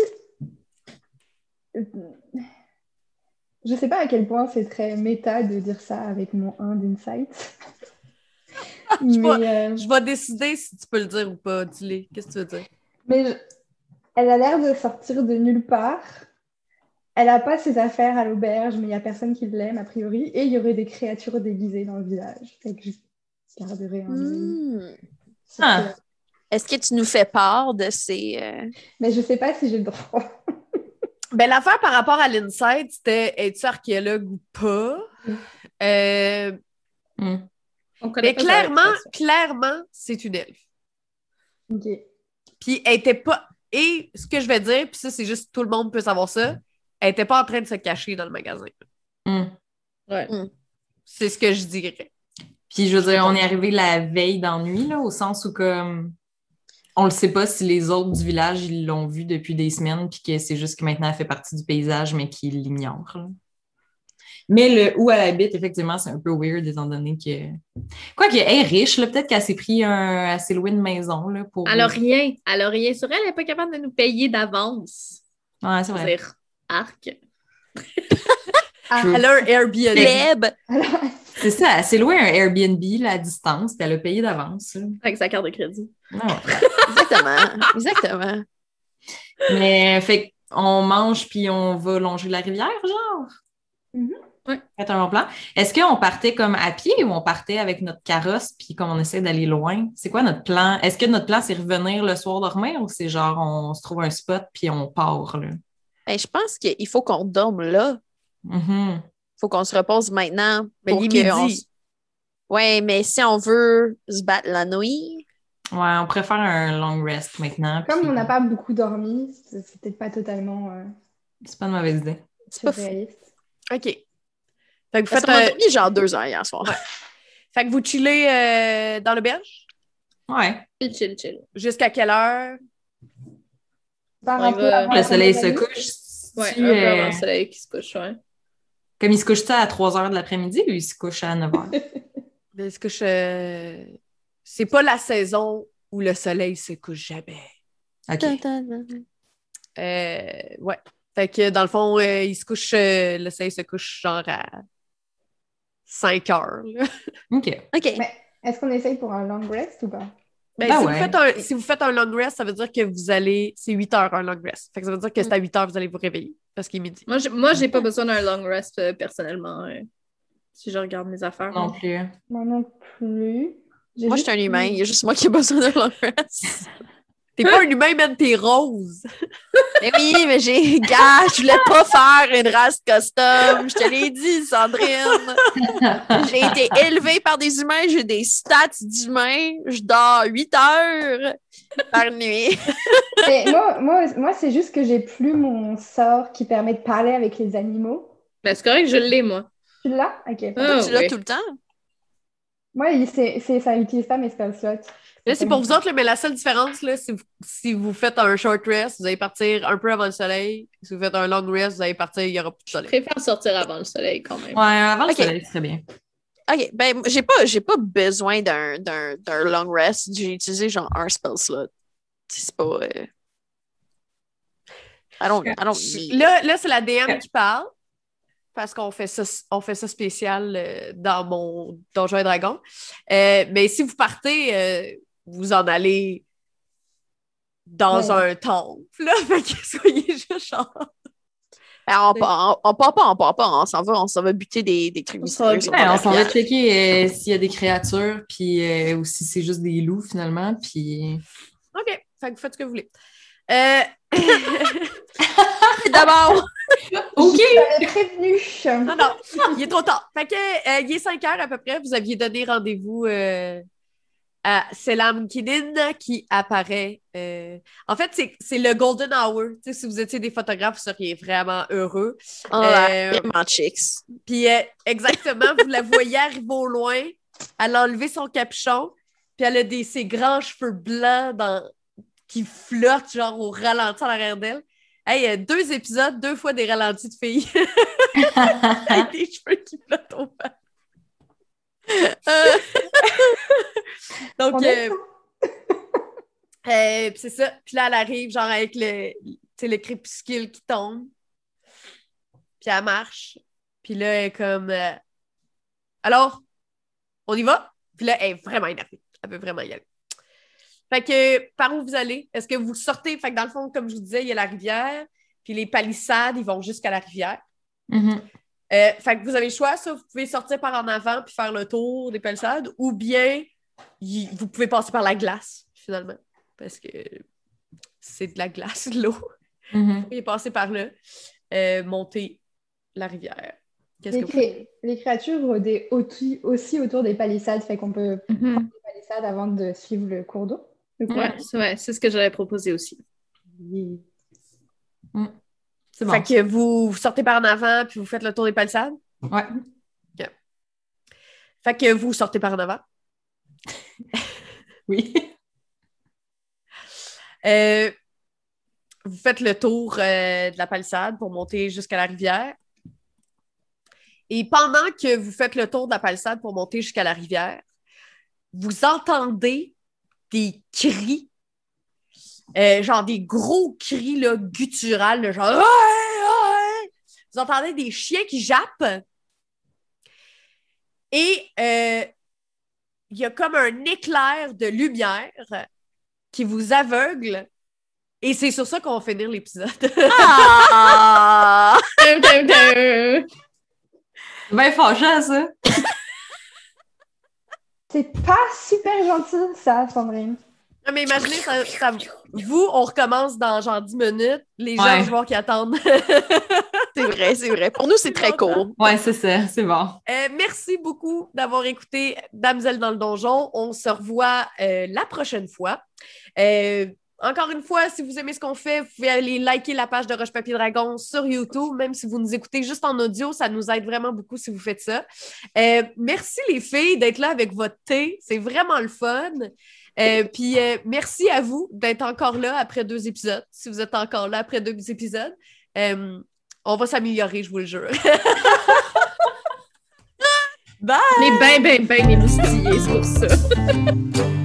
je sais pas à quel point c'est très méta de dire ça avec mon 1 d'insight. [LAUGHS] Je euh, Je vais décider si tu peux le dire ou pas, dis Qu'est-ce que tu veux dire? Mais je- elle a l'air de sortir de nulle part. Elle n'a pas ses affaires à l'auberge, mais il n'y a personne qui l'aime, a priori. Et il y aurait des créatures déguisées dans le village. Fait que je garderai un Hmm. Ah. Est-ce que tu nous fais part de ces. euh, Mais je sais pas si j'ai le droit. [LAUGHS] Ben, l'affaire par rapport à l'insight, c'était es-tu archéologue ou pas? Mm. Euh, Hmm. On connaît Mais pas clairement, clairement, c'est une elfe. Ok. Puis elle était pas. Et ce que je vais dire, puis ça, c'est juste tout le monde peut savoir ça, elle était pas en train de se cacher dans le magasin. Hmm. Ouais. C'est ce que je dirais. Puis je veux dire, on est arrivé la veille d'ennui, là, au sens où comme on le sait pas si les autres du village ils l'ont vu depuis des semaines, puis que c'est juste que maintenant elle fait partie du paysage, mais qu'ils l'ignorent. Mais le où elle habite, effectivement, c'est un peu weird étant donné que. Quoi qu'elle est riche, là, peut-être qu'elle s'est pris un. Elle s'est louée une maison là, pour. Elle a rien. Elle a rien sur elle. Elle n'est pas capable de nous payer d'avance. Ouais, c'est vrai. Arc. True. Elle a un Airbnb. C'est ça, elle s'est louée un Airbnb là, à distance, puis elle a payé d'avance. Avec sa carte de crédit. Ouais. Exactement. Exactement. Mais fait qu'on mange puis on va longer la rivière, genre? Mhm. C'est un bon plan. Est-ce qu'on partait comme à pied ou on partait avec notre carrosse puis comme on essaie d'aller loin? C'est quoi notre plan? Est-ce que notre plan, c'est revenir le soir dormir ou c'est genre on se trouve un spot puis on part, là? Ben, je pense qu'il faut qu'on dorme là. Mhm. faut qu'on se repose maintenant. Mais il s- Ouais, mais si on veut se battre la nuit, Ouais, on préfère un long rest maintenant. Comme puis on n'a pas beaucoup dormi, c'est peut-être pas totalement euh, C'est pas une mauvaise idée. c'est pas fou. réaliste. OK. Fait que vous faites un- dormi genre deux heures hier soir. Fait que vous chillez euh, dans l'auberge? Ouais. Chill, chill, chill. jusqu'à quelle heure? Par un peu avant Le soleil se couche. Ouais, tu, un peu euh, avant le soleil qui se couche, ouais. Comme il se couche ça à 3 h de l'après-midi ou il se couche à 9 h? Mais Est-ce que je... C'est pas la saison où le soleil se couche jamais. OK. Euh, ouais. Fait que dans le fond, euh, il se couche, euh, le soleil se couche genre à 5 heures. là. [LAUGHS] OK. OK. Mais est-ce qu'on essaye pour un long rest ou pas? Ben, Ben si, ouais. vous faites un, si vous faites un long rest, ça veut dire que vous allez. C'est 8 heures un long rest. Fait que ça veut dire que c'est à 8 heures vous allez vous réveiller parce qu'il est midi. Moi, j'ai- moi, j'ai pas besoin d'un long rest euh, personnellement. euh, si je regarde mes affaires. Non plus. Moi non plus. J'ai Moi, je suis un humain. Il y a juste moi qui ai besoin d'un long rest. [LAUGHS] T'es pas un humain, même t'es rose. [LAUGHS] mais oui, mais j'ai. Gars, je voulais pas faire une race custom. Je te l'ai dit, Sandrine. J'ai été élevée par des humains. J'ai des stats d'humains. Je dors 8 heures par nuit. [LAUGHS] Mais moi, moi, moi c'est juste que j'ai plus mon sort qui permet de parler avec les animaux. Ben, c'est correct, je l'ai, moi. Tu l'as? Ok. Ah, tu l'as oui. tout le temps? Moi, il- c'est, c'est- ça n'utilise pas mes spell slots. Là, c'est pour vous autres, là, mais la seule différence, là, si vous, si vous faites un short rest, vous allez partir un peu avant le soleil. Si vous faites un long rest, vous allez partir, il n'y aura plus de Je soleil. préfère sortir avant le soleil quand même. Ouais, avant le soleil, c'est très bien. OK, ben, j'ai pas, j'ai pas besoin d'un, d'un, d'un long rest. J'ai utilisé genre un spell slot. C'est pas. euh, I don't, I don't need. Là, là c'est la DM qui parle. Parce qu'on fait ça, on fait ça spécial euh, dans mon Donjon et Dragon. Euh, mais si vous partez, euh, vous en allez dans Ouais. un temple. Là, [LAUGHS] fait que soyez juste genre. Ben, on, part- on, on part pas, on part pas. On s'en va, on s'en va buter des, des trucs On s'en va mystérieux sur Ouais, la on s'en va rivière. checker euh, s'il y a des créatures, puis euh, ou si c'est juste des loups finalement, puis. OK, fait que vous faites ce que vous voulez. Euh, [LAUGHS] D'abord, [LAUGHS] OK! Prévenu. non, non, il est trop tard. Fait que, euh, il est 5 heures à peu près. Vous aviez donné rendez-vous euh, à Selam Kinin qui apparaît. euh, En fait, c'est- le Golden Hour. Si vous étiez des photographes, vous seriez vraiment heureux. a Euh, vraiment chicks. Puis euh, exactement, vous la voyez arriver au loin. Elle a enlevé son capuchon. Puis elle a des, ses grands cheveux blancs dans, qui flottent genre au ralenti en arrière d'elle. Hey, deux épisodes, deux fois des ralentis de filles. Avec [LAUGHS] [LAUGHS] des cheveux qui flottent au vent. [LAUGHS] Donc, euh, [LAUGHS] euh, c'est ça. Puis là, elle arrive, genre, avec le, crépuscule qui tombe. Puis elle marche. Puis là, elle est comme... euh, Alors, on y va? Puis là, elle est vraiment énervée. Elle veut vraiment y aller. Fait que, par où vous allez? Est-ce que vous sortez? Fait que dans le fond, comme je vous disais, il y a la rivière. Puis les palissades, ils vont jusqu'à la rivière. Mhm. Euh, fait que vous avez le choix, ça, vous pouvez sortir par en avant puis faire le tour des palissades, ou bien y- vous pouvez passer par la glace, finalement, parce que c'est de la glace, de l'eau. Mhm. Vous pouvez passer par là, euh, monter la rivière. Qu'est-ce Les, que vous cré- les créatures rôdaient aussi, aussi autour des palissades, fait qu'on peut prendre Mhm. les palissades avant de suivre le cours d'eau. Le cours. Ouais, c'est ouais, c'est ce que j'avais proposé aussi. C'est bon. Fait que vous, vous sortez par en avant puis vous faites le tour des palissades? Ouais. Fait que vous sortez par en avant. [LAUGHS] Oui. [LAUGHS] Euh, vous faites le tour euh, de la palissade pour monter jusqu'à la rivière. Et pendant que vous faites le tour de la palissade pour monter jusqu'à la rivière, vous entendez des cris, euh, genre des gros cris là, gutturales, là, genre Ouais, ouais! Vous entendez des chiens qui jappent. Et euh, il y a comme un éclair de lumière qui vous aveugle. Et c'est sur ça qu'on va finir l'épisode. Ah! [LAUGHS] Bien fâchant, ça. C'est pas super gentil, ça, Sandrine. Non, mais imaginez, ça, ça- vous, on recommence dans genre 10 minutes. Les gens, Ouais. je vois qui attendent. [LAUGHS] C'est vrai, c'est vrai. Pour nous, c'est très court. Ouais, c'est ça. C'est bon. Euh, merci beaucoup d'avoir écouté Damsel dans le donjon. On se revoit euh, la prochaine fois. Euh, encore une fois, si vous aimez ce qu'on fait, vous pouvez aller liker la page de Roche Papier Dragon sur YouTube, même si vous nous écoutez juste en audio, ça nous aide vraiment beaucoup si vous faites ça. Euh, merci les filles d'être là avec votre thé, c'est vraiment le fun. Euh, Puis euh, merci à vous d'être encore là après deux épisodes, si vous êtes encore là après deux épisodes. Euh, on va s'améliorer, je vous le jure. [LAUGHS] Bye! Est ben, ben, ben émoustillés, c'est pour ça. [LAUGHS]